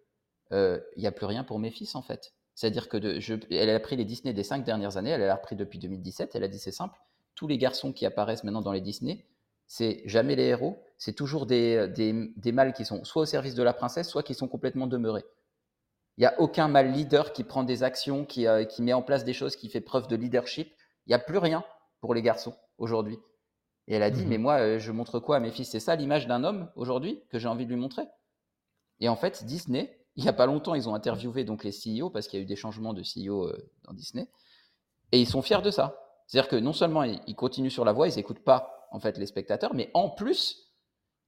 euh, il n'y a plus rien pour mes fils en fait. C'est-à-dire que de, je, elle a pris les Disney des cinq dernières années, elle a repris depuis 2017, elle a dit c'est simple, tous les garçons qui apparaissent maintenant dans les Disney, c'est jamais les héros, c'est toujours des, des, mâles qui sont soit au service de la princesse, soit qui sont complètement demeurés. Il n'y a aucun mâle leader qui prend des actions, qui, euh, qui, met en place des choses, qui fait preuve de leadership. Il n'y a plus rien pour les garçons aujourd'hui. Et elle a dit, mmh mais moi, euh, je montre quoi à mes fils? C'est ça l'image d'un homme aujourd'hui que j'ai envie de lui montrer. Et en fait, Disney, il n'y a pas longtemps, ils ont interviewé donc les CEO parce qu'il y a eu des changements de CEO euh, dans Disney. Et ils sont fiers de ça. C'est-à-dire que non seulement ils continuent sur la voie, ils n'écoutent pas en fait les spectateurs, mais en plus,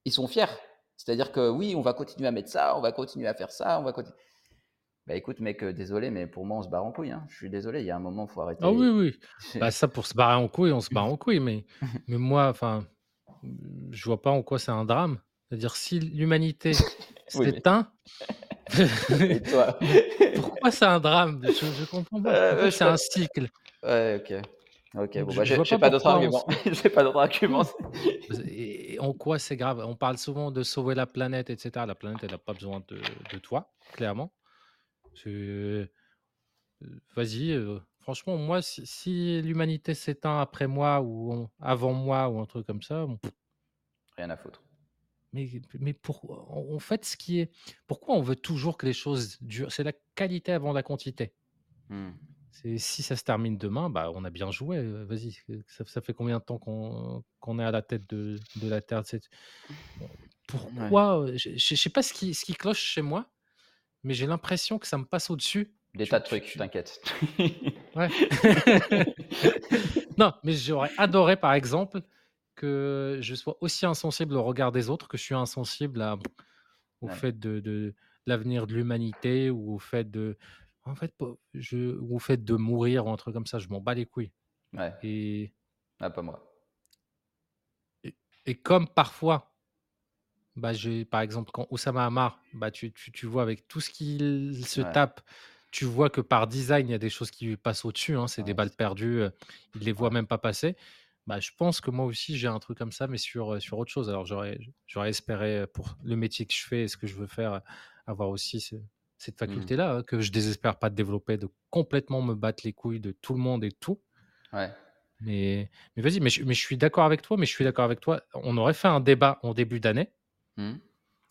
ils sont fiers. C'est-à-dire que oui, on va continuer à mettre ça, on va continuer à faire ça, on va continuer. Bah écoute, mec, euh, désolé, mais pour moi, on se barre en couille. Hein. Je suis désolé, il y a un moment, il faut arrêter. Ah oui, oui. bah, ça, pour se barrer en couille, on se barre en couille. Mais, mais moi, enfin, je vois pas en quoi c'est un drame. C'est-à-dire, si l'humanité s'éteint. pourquoi c'est un drame? Je comprends pas. Euh, c'est un cycle? Ouais, ok. Ok, bon, bah, j'ai pas d'autres arguments. j'ai pas d'autres arguments. Et en quoi c'est grave? On parle souvent de sauver la planète, etc. La planète, elle n'a pas besoin de, de, toi, clairement. Euh, vas-y, euh, franchement, moi, si, l'humanité s'éteint après moi ou avant moi ou un truc comme ça, rien à foutre. Mais, mais pour, en fait, ce qui est, pourquoi on veut toujours que les choses durent C'est la qualité avant la quantité. Mmh. si ça se termine demain, bah, on a bien joué, vas-y, ça fait combien de temps qu'on est à la tête de la terre? pourquoi, je sais pas ce qui ce qui cloche chez moi, mais j'ai l'impression que ça me passe au-dessus. Des tas de trucs, t'inquiète. Ouais. Non, mais j'aurais adoré, par exemple, que je sois aussi insensible au regard des autres que je suis insensible à au fait de l'avenir de l'humanité ou au fait de en fait, je ou au fait de mourir ou un truc comme ça, je m'en bats les couilles Ouais. et Ah, pas moi. et comme parfois, bah, j'ai par exemple, quand Oussama Hamar, bah, tu tu tu vois avec tout ce qu'il se tape, tu vois que par design, il y a des choses qui lui passent au-dessus, hein, c'est des balles perdues, il les voit même pas passer. Bah, je pense que moi aussi j'ai un truc comme ça, mais sur, sur autre chose. Alors j'aurais j'aurais espéré, pour le métier que je fais et ce que je veux faire, avoir aussi cette mmh. faculté-là, hein, que je désespère pas de développer, de complètement me battre les couilles de tout le monde et tout. Ouais. Mais mais vas-y, mais je mais je suis d'accord avec toi mais je suis d'accord avec toi, on aurait fait un débat en début d'année. Mmh.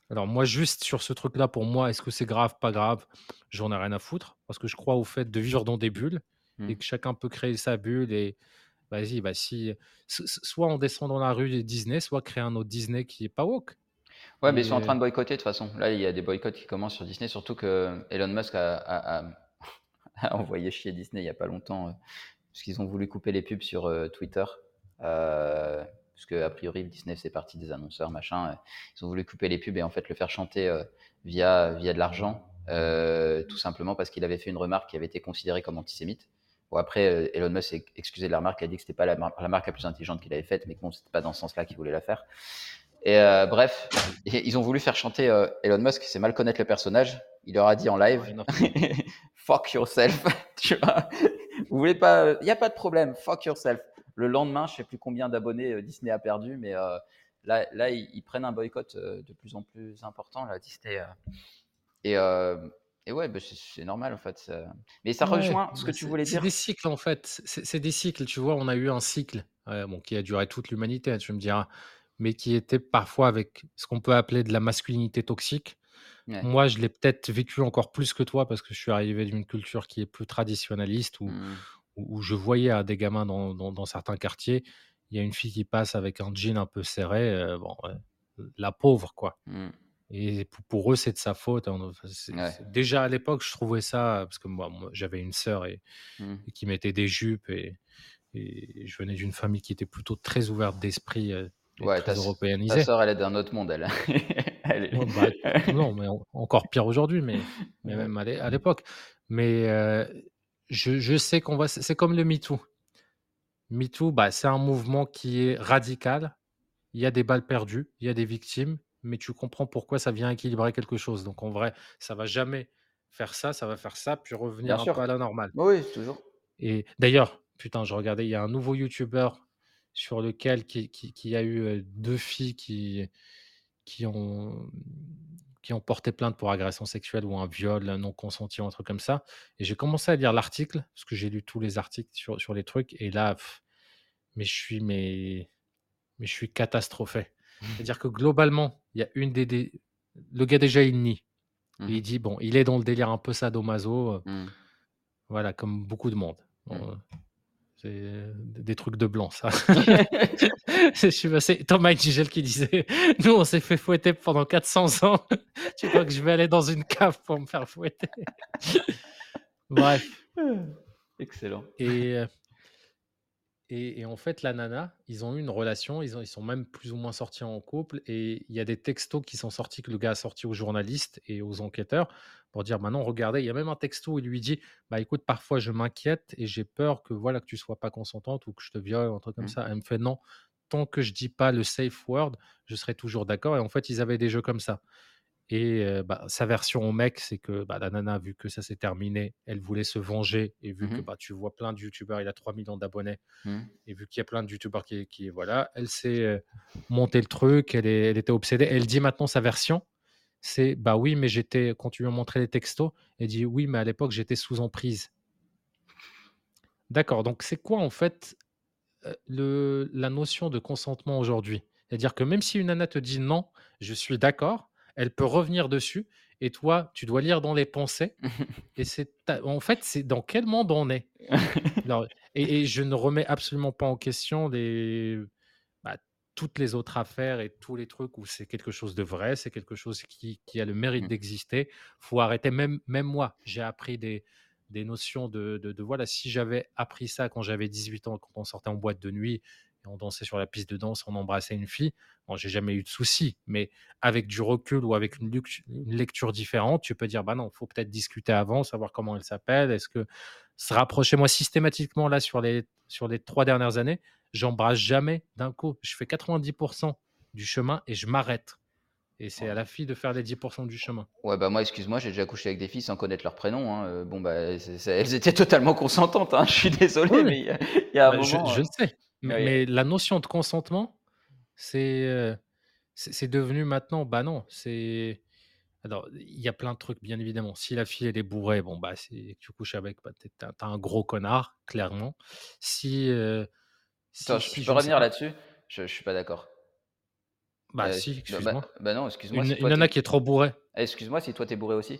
Alors moi, juste sur ce truc-là, pour moi, est-ce que c'est grave, pas grave? J'en ai rien à foutre parce que je crois au fait de vivre dans des bulles et mmh. que chacun peut créer sa bulle et vas-y, bah, si soit on descend dans la rue des Disney, soit créer un autre Disney qui est pas woke. Ouais, mais ils sont en train de boycotter de toute façon. Là, il y a des boycotts qui commencent sur Disney, surtout que Elon Musk a, envoyé chier Disney il y a pas longtemps, euh, parce qu'ils ont voulu couper les pubs sur euh, Twitter. Euh, parce que a priori Disney c'est partie des annonceurs machin ils ont voulu couper les pubs et en fait le faire chanter via via de l'argent tout simplement parce qu'il avait fait une remarque qui avait été considérée comme antisémite bon après Elon Musk s'est excusé de la remarque il a dit que c'était pas la, la, marque la plus intelligente qu'il avait faite mais que bon c'était pas dans ce sens-là qu'il voulait la faire. Et bref ils ont voulu faire chanter Elon Musk c'est mal connaître le personnage. Il leur a dit en live fuck yourself tu vois. Vous voulez pas il y a pas de problème fuck yourself. Le lendemain, je sais plus combien d'abonnés euh, Disney a perdu, mais euh, là, là ils, prennent un boycott euh, de plus en plus important, là, Disney. et, et ouais, bah, c'est normal en fait. Mais ça rejoint ce que tu voulais dire. C'est des cycles en fait. C'est des cycles. Tu vois, on a eu un cycle bon, qui a duré toute l'humanité, hein, tu me diras, mais qui était parfois avec ce qu'on peut appeler de la masculinité toxique. Moi, je l'ai peut-être vécu encore plus que toi parce que je suis arrivé d'une culture qui est plus traditionnaliste ou mmh où, je voyais à des gamins dans, dans, certains quartiers, il y a une fille qui passe avec un jean un peu serré, euh, bon, la pauvre, quoi. Mmh. Et pour, eux, c'est de sa faute. Hein, déjà à l'époque, je trouvais ça, parce que moi, j'avais une sœur et, mmh. qui mettait des jupes et, et je venais d'une famille qui était plutôt très ouverte d'esprit. Euh, ouais, très européanisée. Ta sœur, elle est d'un autre monde, elle. Bah, non, mais encore pire aujourd'hui, mais, mais même à l'époque. Mais euh, je, sais qu'on va. C'est comme le MeToo. MeToo, bah, c'est un mouvement qui est radical. Il y a des balles perdues, il y a des victimes, mais tu comprends pourquoi ça vient équilibrer quelque chose. Donc en vrai, ça va jamais faire ça, ça va faire ça, puis revenir un peu à la normale. Oui, toujours. Et d'ailleurs, putain, je regardais, il y a un nouveau YouTuber sur lequel qui, qui, a eu deux filles qui, qui ont qui ont porté plainte pour agression sexuelle ou un viol non consenti ou un truc comme ça. Et j'ai commencé à lire l'article, parce que j'ai lu tous les articles sur, sur les trucs, et là, mais je suis, mais, mais je suis catastrophé. C'est-à-dire que globalement, il y a une des, Le gars déjà, il nie. Mmh. il dit, bon, il est dans le délire un peu sadomaso, mmh. voilà, comme beaucoup de monde. Mmh. Euh, c'est des trucs de blanc, ça. je suis passé. Thomas Gigel qui disait Nous, on s'est fait fouetter pendant 400 ans. tu crois que je vais aller dans une cave pour me faire fouetter? Bref. Excellent. Et, et, en fait, la nana, ils ont eu une relation. Ils, ont, ils sont même plus ou moins sortis en couple. Et il y a des textos qui sont sortis que le gars a sorti aux journalistes et aux enquêteurs pour dire maintenant, regardez, il y a même un texto où il lui dit Bah écoute, parfois je m'inquiète et j'ai peur que voilà que tu sois pas consentante ou que je te viole, un truc comme mmh. ça. Elle me fait Non, tant que je dis pas le safe word, je serai toujours d'accord. Et en fait, ils avaient des jeux comme ça. Et bah, sa version au mec, c'est que bah, la nana, vu que ça s'est terminé, elle voulait se venger. Et vu que mmh bah, tu vois plein de youtubeurs, il a 3 millions d'abonnés. Mmh. Et vu qu'il y a plein de youtubeurs qui, qui voilà, elle s'est monté le truc, elle, est, elle était obsédée. Elle dit maintenant sa version c'est bah oui, mais j'étais, quand tu lui as montré les textos, elle dit oui, mais à l'époque, j'étais sous emprise. D'accord, donc c'est quoi en fait le, la notion de consentement aujourd'hui? C'est-à-dire que même si une nana te dit non, je suis d'accord, elle peut revenir dessus et toi, tu dois lire dans les pensées et c'est en fait, c'est dans quel monde on est? et je ne remets absolument pas en question les bah, toutes les autres affaires et tous les trucs où c'est quelque chose de vrai, c'est quelque chose qui qui a le mérite Mmh. d'exister. Faut arrêter même même moi, j'ai appris des des notions de de de voilà, si j'avais appris ça quand j'avais 18 ans, quand on sortait en boîte de nuit et on dansait sur la piste de danse, on embrassait une fille, bon, j'ai jamais eu de soucis, mais avec du recul ou avec une lecture différente, tu peux dire: «Bah, non, faut peut-être discuter avant, savoir comment elle s'appelle. Est-ce que» se rapprocher moi systématiquement là sur les sur les 3 dernières années, j'embrasse jamais d'un coup. Je fais 90% du chemin et je m'arrête. Et c'est à la fille de faire les 10% du chemin. Ouais, bah, moi, excuse-moi, j'ai déjà couché avec des filles sans connaître leur prénom, hein, bon, bah, elles étaient totalement consentantes, hein, je suis désolé, mais il y a il y a un bah, je moment, je heu, le sais, mais oui. mais la notion de consentement, c'est, heu, c'est c'est devenu maintenant, bah, non, c'est alors il y a plein de trucs, bien évidemment. Si la fille elle est bourrée, bon, bah, c'est tu couches avec, bah, tu es tu un gros connard, clairement. Si, Attends, si je je si peux ne revenir là-dessus? Je je suis pas d'accord. bah, Heu, si, bah bah excuse-moi. bah, non, excuse-moi Une si une nana qui est trop bourrée excuse-moi si toi tu es bourré aussi?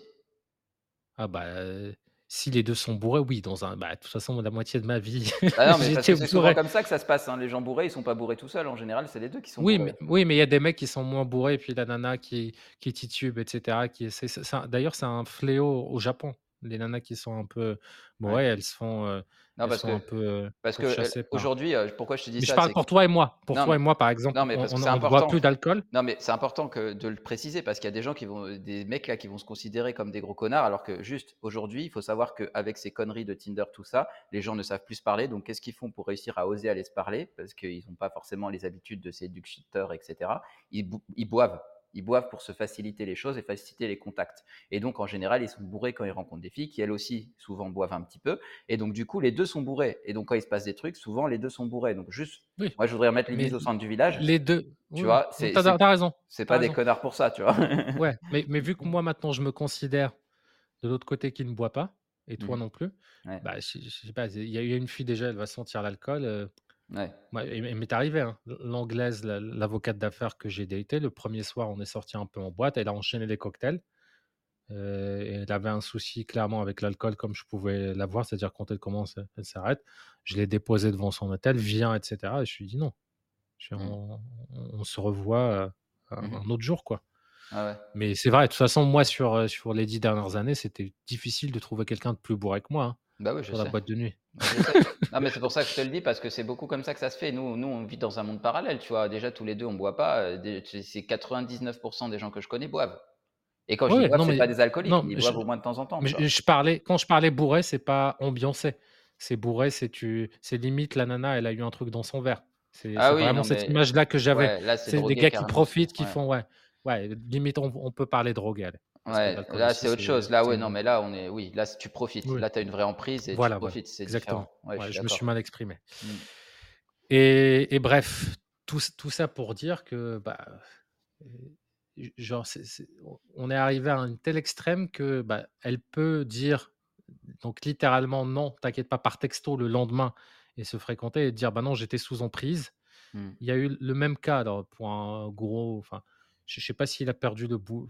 Ah bah, si les 2 sont bourrés, oui, dans un bah, de toute façon, la moitié de ma vie, non, mais parce que j'étais c'est souvent bourré. comme ça que ça se passe, hein, les gens bourrés, ils sont pas bourrés tout seuls, en général, c'est les 2 qui sont Oui, bourrés. mais oui, mais il y a des mecs qui sont moins bourrés, puis la nana qui qui titube et cetera, qui essaie c'est c'est un d'ailleurs, c'est un fléau au Japon. Les nanas qui sont un peu Ouais. bourrées, elles se font, heu, Non, elles parce sont un peu, heu, parce que, par aujourd'hui, pourquoi je te dis mais je ça, parle pour toi et moi. Pour non, toi mais et moi, par exemple, non, mais on parce ne boit plus d'alcool. Non, mais c'est important que de le préciser parce qu'il y a des gens qui vont des mecs là qui vont se considérer comme des gros connards alors que juste aujourd'hui, il faut savoir qu'avec ces conneries de Tinder, tout ça, les gens ne savent plus se parler. Donc qu'est-ce qu'ils font pour réussir à oser aller se parler? Parce qu'ils n'ont pas forcément les habitudes de séducteurs et cetera. Ils bou ils boivent. Ils boivent pour se faciliter les choses et faciliter les contacts. Et donc, en général, ils sont bourrés quand ils rencontrent des filles qui, elles aussi, souvent boivent un petit peu. Et donc, du coup, les deux sont bourrés. Et donc, quand il se passe des trucs, souvent, les deux sont bourrés. Donc, juste, Oui, moi, je voudrais remettre l'église au centre du village. les 2 Tu oui, vois, c'est tu as c'est tu as raison, c'est pas des connards pour ça, tu vois. Ouais, mais mais vu que moi, maintenant, je me considère de l'autre côté qui ne boit pas et toi Mmh non plus, Ouais, bah, je je sais pas, il y a a une fille déjà, elle va sentir l'alcool, heu, ouais. moi, il il m'est arrivé, hein, l'anglaise, la l'avocate d'affaires que j'ai datée, le premier soir, on est sorti un peu en boîte, elle a enchaîné les cocktails, et elle avait un souci clairement avec l'alcool comme je pouvais l'avoir, c'est-à-dire quand elle commence, elle s'arrête. Je l'ai déposée devant son hôtel: «Viens» et cetera et je lui ai dit: «Non, Mmh. on se revoit, un Mmh un autre jour, quoi». Ah ouais. Mais c'est vrai, de toute façon, moi, sur, heu, sur les 10 dernières années, c'était difficile de trouver quelqu'un de plus bourré que moi, hein, Bah oui, je sur la sais. boîte de nuit. Non, mais c'est pour ça que je te le dis parce que c'est beaucoup comme ça que ça se fait. Nous nous, on vit dans un monde parallèle, tu vois? Déjà, tous les 2, on boit pas, dé c'est c'est 99% des gens que je connais boivent et quand je dis ouais, boivent, non, c'est mais pas des alcooliques, non, ils je boivent au moins de temps en temps, mais je je parlais quand je parlais bourré, c'est pas ambiancé. C'est bourré, c'est tu c'est limite la nana, elle a eu un truc dans son verre. C'est Ah oui, vraiment non, cette mais image-là que j'avais. ouais, c'est des drogué gars qui carrément, profitent, qui ouais. font ouais, ouais, limite on on peut parler allez, que Ouais, là, c'est autre chose. Là, ouais, non, mais là, on est oui, là, tu profites. oui, Là, tu as une vraie emprise et tu voilà, voilà, profites, c'est exactement. Ouais, je Ouais, me suis mal exprimé. Mmh. Et et bref, tout ça pour dire que, bah, heu, genre, on on est arrivé à un tel extrême que, bah, elle peut dire donc littéralement: «Non, t'inquiète pas», par texto le lendemain et se fréquenter et dire: «Bah, non, j'étais sous emprise». Mmh. Il y a eu le même cas alors pour un gros enfin, je sais pas s'il a perdu le bout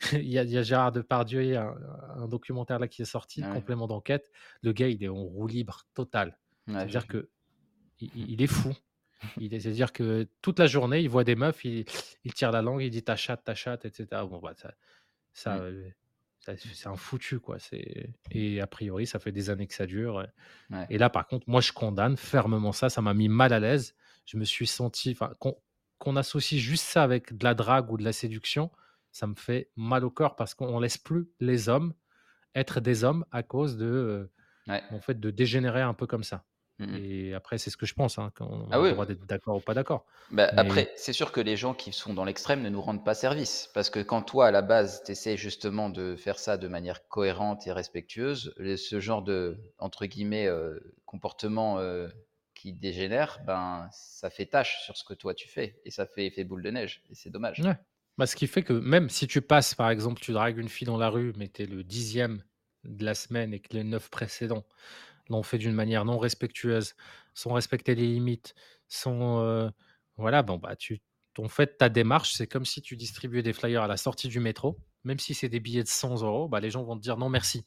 il y a il y a Gérard Depardieu, il y a un un documentaire là qui est sorti, Ouais, complément d'enquête. Le gars, il est en roue libre totale. ouais, C'est-à-dire qu'il il il est fou. C'est-à-dire que toute la journée, il voit des meufs, il il tire la langue, il dit: «Ta chatte, ta chatte» et cetera. Bon, bah, ça ça, ça c'est un foutu, quoi. C'est et a priori, ça fait des années que ça dure, et là, par contre, moi, je condamne fermement ça. Ça m'a mis mal à l'aise. Je me suis senti qu'on associe juste ça avec de la drague ou de la séduction, ça me fait mal au cœur parce qu'on laisse plus les hommes être des hommes à cause de, Ouais. en fait, de dégénérer un peu comme ça. Mmh mh. Et après, c'est ce que je pense, hein, qu'on on Ah a le oui, droit d'être d'accord ou pas d'accord. bah, Mais après, c'est sûr que les gens qui sont dans l'extrême ne nous rendent pas service. Parce que quand toi, à la base, tu essaies justement de faire ça de manière cohérente et respectueuse, ce genre de, entre guillemets, heu, comportement, heu, qui dégénère, ben, ça fait tache sur ce que toi tu fais et ça fait effet boule de neige et c'est dommage. ouais, bah, ce qui fait que même si tu passes, par exemple, tu dragues une fille dans la rue, mais tu es le 10e de la semaine et que les 9 précédents l'ont fait d'une manière non respectueuse, sans respecter les limites, sans, heu, voilà, bon, bah, tu ton fait, ta démarche, c'est comme si tu distribuais des flyers à la sortie du métro, même si c'est des billets de 100 euros, bah, les gens vont te dire non merci.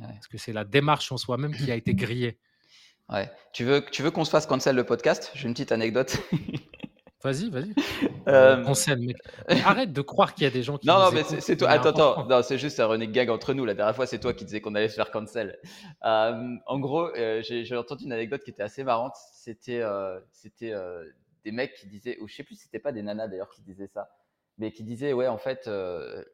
Parce que c'est la démarche en soi-même qui a été grillée. Ouais. Tu veux, tu veux qu'on se fasse cancel le podcast? J'ai une petite anecdote. Vas-y, vas-y. Euh, mec. Arrête de croire qu'il y a des gens qui. Non, non, mais c'est toi. Attends, attends. Non, c'est juste un running gag entre nous. La dernière fois, c'est toi qui disais qu'on allait se faire cancel. Euh, en gros, euh, j'ai entendu une anecdote qui était assez marrante. C'était c'était des mecs qui disaient, ou je sais plus si c'était pas des nanas d'ailleurs qui disaient ça, mais qui disaient, ouais, en fait,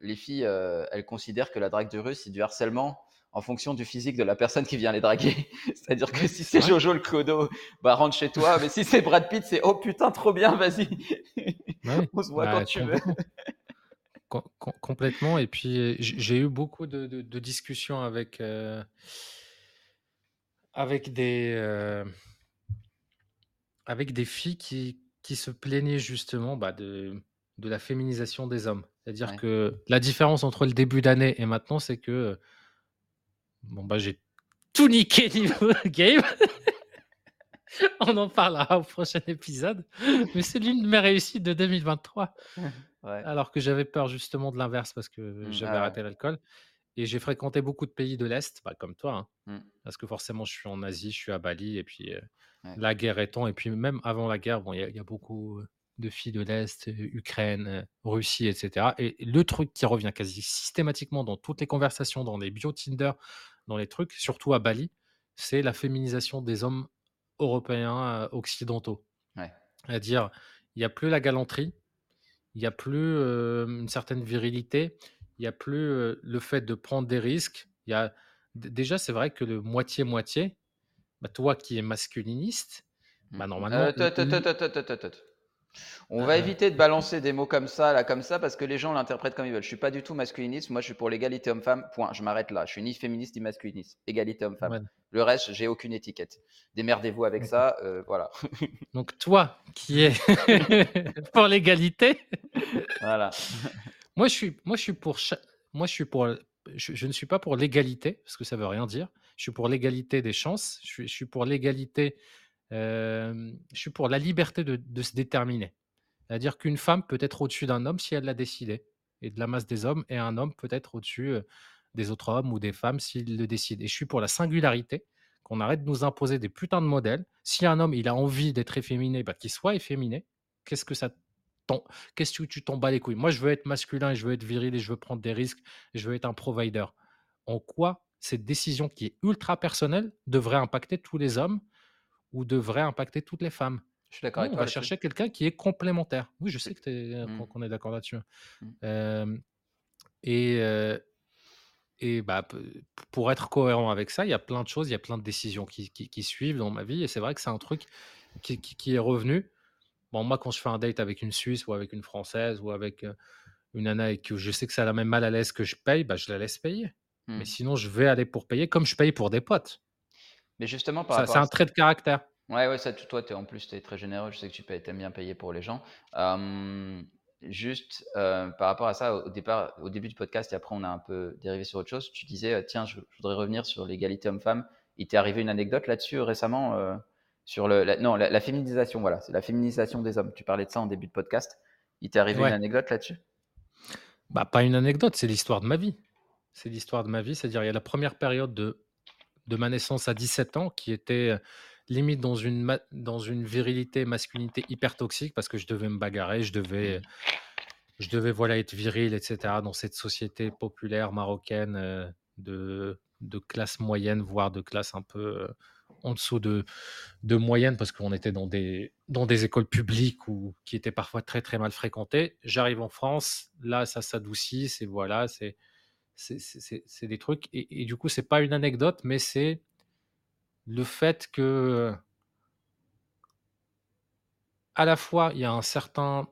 les filles, elles considèrent que la drague de rue, c'est du harcèlement en fonction du physique de la personne qui vient les draguer. C'est-à-dire que si c'est Jojo le clodo, bah rentre chez toi. Mais si c'est Brad Pitt, c'est oh putain, trop bien, vas-y. On se voit bah, quand tu veux. complètement. Et puis j'ai eu beaucoup de, discussions avec euh, avec des euh, avec des filles qui, qui se plaignaient justement bah, de de la féminisation des hommes. C'est-à-dire que la différence entre le début d'année et maintenant, c'est que Bon, bah, j'ai tout niqué niveau game. On en parlera au prochain épisode. Mais c'est l'une de mes réussites de 2023. Alors que j'avais peur justement de l'inverse parce que mmh, j'avais ah arrêté l'alcool. Et j'ai fréquenté beaucoup de pays de l'Est, bah, comme toi. Hein. Mmh. Parce que forcément, je suis en Asie, je suis à Bali. Et puis, euh, la guerre étant. Et puis, même avant la guerre, il bon, y, y, a beaucoup de filles de l'Est, Ukraine, Russie, etc. Et le truc qui revient quasi systématiquement dans toutes les conversations, dans les bio Tinder, dans les trucs, surtout à Bali, c'est la féminisation des hommes européens occidentaux. C'est-à-dire, il n'y a plus la galanterie, il n'y a plus une certaine virilité, il n'y a plus le fait de prendre des risques. Y a... Déjà, c'est vrai que le moitié-moitié, bah, toi qui es masculiniste, bah, normalement. On va éviter de balancer des mots comme ça, là, comme ça, parce que les gens l'interprètent comme ils veulent. Je suis pas du tout masculiniste. Moi, je suis pour l'égalité homme-femme. Point. Je m'arrête là. Je suis ni féministe ni masculiniste. Égalité homme-femme. Le reste, j'ai aucune étiquette. Démerdez-vous avec ça. Euh, voilà. Donc, toi, qui es pour l'égalité. voilà. moi, je suis, moi, je suis pour. Moi, je suis pour. Je, ne suis pas pour l'égalité parce que ça veut rien dire. Je suis pour l'égalité des chances. Je suis pour l'égalité je suis pour la liberté de, se déterminer. C'est-à-dire qu'une femme peut être au-dessus d'un homme si elle l'a décidé, et de la masse des hommes, et un homme peut être au-dessus des autres hommes ou des femmes s'il le décide. Et je suis pour la singularité, qu'on arrête de nous imposer des putains de modèles. Si un homme, il a envie d'être efféminé, bah, qu'il soit efféminé. Qu'est-ce que ça Qu'est-ce que tu t'en bats les couilles? Moi, je veux être masculin je veux être viril et je veux prendre des risques je veux être un provider. En quoi cette décision qui est ultra personnelle devrait impacter tous les hommes ou devrait impacter toutes les femmes. Je suis d'accord avec toi. On va chercher quelqu'un qui est complémentaire. Oui, je sais que es, mmh. qu'on est d'accord là-dessus. Mmh. et et bah, pour être cohérent avec ça, il y a plein de choses, il y a plein de décisions qui, qui, suivent dans ma vie. Et c'est vrai que c'est un truc qui, qui, est revenu. Bon, moi, quand je fais un date avec une Suisse ou avec une Française ou avec une nana et que je sais que ça la même mal à l'aise que je paye, bah, je la laisse payer. Mais mmh. sinon, je vais aller pour payer comme je paye pour des potes. Mais justement, par C'est un trait de caractère. Ouais, ouais, ça, toi, es, en plus, tu es très généreux. Je sais que tu aimes bien payer pour les gens. juste euh, par rapport à ça, au, départ, au début du podcast, et après, on a un peu dérivé sur autre chose. Tu disais, euh, tiens, je, voudrais revenir sur l'égalité homme-femme. Il t'est arrivé une anecdote là-dessus euh, récemment sur le, la, non, la, féminisation, voilà, c'est la féminisation des hommes. Tu parlais de ça en début de podcast. Il t'est arrivé une anecdote là-dessus? Bah, pas une anecdote, c'est l'histoire de ma vie. C'est l'histoire de ma vie, c'est-à-dire il y a la première période de de ma naissance à 17 ans, qui était limite dans une, dans une virilité, masculinité hyper toxique, parce que je devais me bagarrer, je devais, mmh. je devais voilà, être viril, etc., dans cette société populaire marocaine de, de classe moyenne, voire de classe un peu en dessous de, de moyenne, parce qu'on était dans des, dans des écoles publiques ou qui étaient parfois très très mal fréquentées. J'arrive en France, là ça s'adoucit, c'est voilà, c'est c'est des trucs. Et, du coup, c'est pas une anecdote, mais c'est le fait que, à la fois, il y a un certain,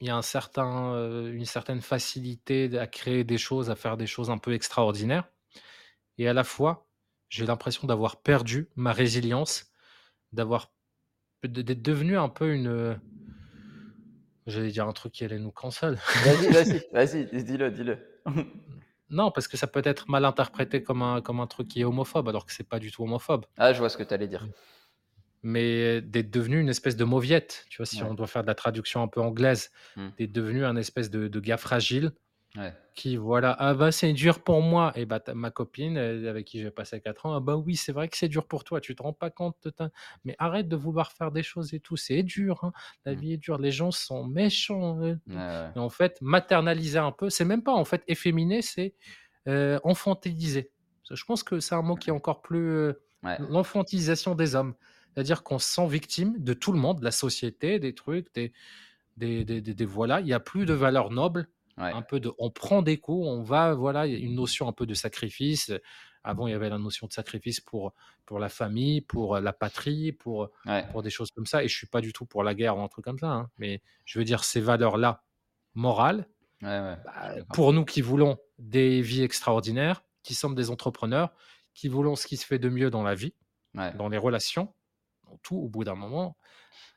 il y a un certain, euh, une certaine facilité à créer des choses, à faire des choses un peu extraordinaires, et à la fois, j'ai l'impression d'avoir perdu ma résilience, d'avoir d'être devenu un peu une J'allais dire un truc qui allait nous cancel. Vas-y, vas-y, vas-y, dis-le, dis-le. Non, parce que ça peut être mal interprété comme un, comme un truc qui est homophobe, alors que c'est pas du tout homophobe. Ah, je vois ce que tu allais dire. mais d'être devenu une espèce de mauviette, tu vois, si on doit faire de la traduction un peu anglaise, mmh. d'être devenu un espèce de, gars fragile qui, voilà, ah bah c'est dur pour moi, et bah ma copine avec qui j'ai passé 4 ans, ah bah oui, c'est vrai que c'est dur pour toi, tu te rends pas compte de ta... Mais arrête de vouloir faire des choses et tout, c'est dur, hein. la mmh. vie est dure, les gens sont méchants. Et en fait, maternaliser un peu, c'est même pas en fait efféminer, c'est euh, infantiliser. Je pense que c'est un mot qui est encore plus... Euh, l'enfantilisation des hommes. C'est-à-dire qu'on se sent victime de tout le monde, de la société, des trucs, des, des, des, des, voilà. Il n'y a plus de valeurs nobles. Un peu de, on prend des coups, on va, voilà, il y a une notion un peu de sacrifice. Avant, il y avait la notion de sacrifice pour, pour la famille, pour la patrie, pour, pour des choses comme ça. Et je suis pas du tout pour la guerre ou un truc comme ça. Hein. Mais je veux dire, ces valeurs-là, morales, bah, pour nous qui voulons des vies extraordinaires, qui sommes des entrepreneurs, qui voulons ce qui se fait de mieux dans la vie, dans les relations, tout, au bout d'un moment,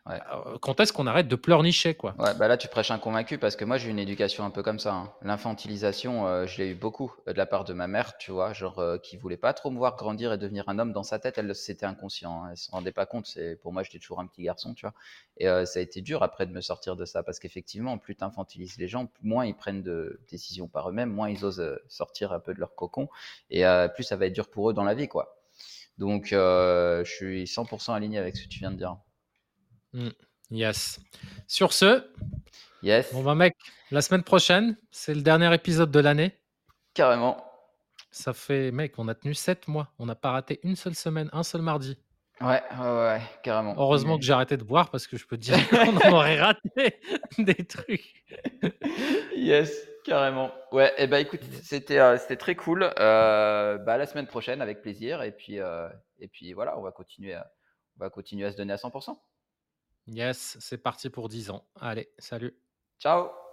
euh, quand est-ce qu'on arrête de pleurnicher quoi? Ouais, bah là tu prêches un convaincu parce que moi j'ai une éducation un peu comme ça. Hein. L'infantilisation, euh, je l'ai eu beaucoup euh, de la part de ma mère, tu vois, genre qui voulait pas trop me voir grandir et devenir un homme dans sa tête. Elle c'était inconscient, hein. elle se rendait pas compte. C'est pour moi j'étais toujours un petit garçon, tu vois. Et ça a été dur après de me sortir de ça parce qu'effectivement plus tu infantilises les gens, moins ils prennent de décisions par eux-mêmes, moins ils osent sortir un peu de leur cocon et plus ça va être dur pour eux dans la vie, quoi. Donc je suis 100% aligné avec ce que tu viens de dire. Mm. Yes. Sur ce, yes. Bon, mec, la semaine prochaine, c'est le dernier épisode de l'année. Carrément. Ça fait, mec, on a tenu 7 mois. On n'a pas raté une seule semaine, un seul mardi. Ouais, ouais, ouais, carrément. Heureusement que j'ai arrêté de boire parce que je peux te dire qu'on aurait raté des trucs. yes, carrément. Ouais, et eh bah écoute, c'était euh, c'était très cool. Euh, bah, la semaine prochaine, avec plaisir. Et puis, euh, et puis voilà, on va continuer on va continuer à se donner à 100%. Yes, c'est parti pour 10 ans. Allez, salut. Ciao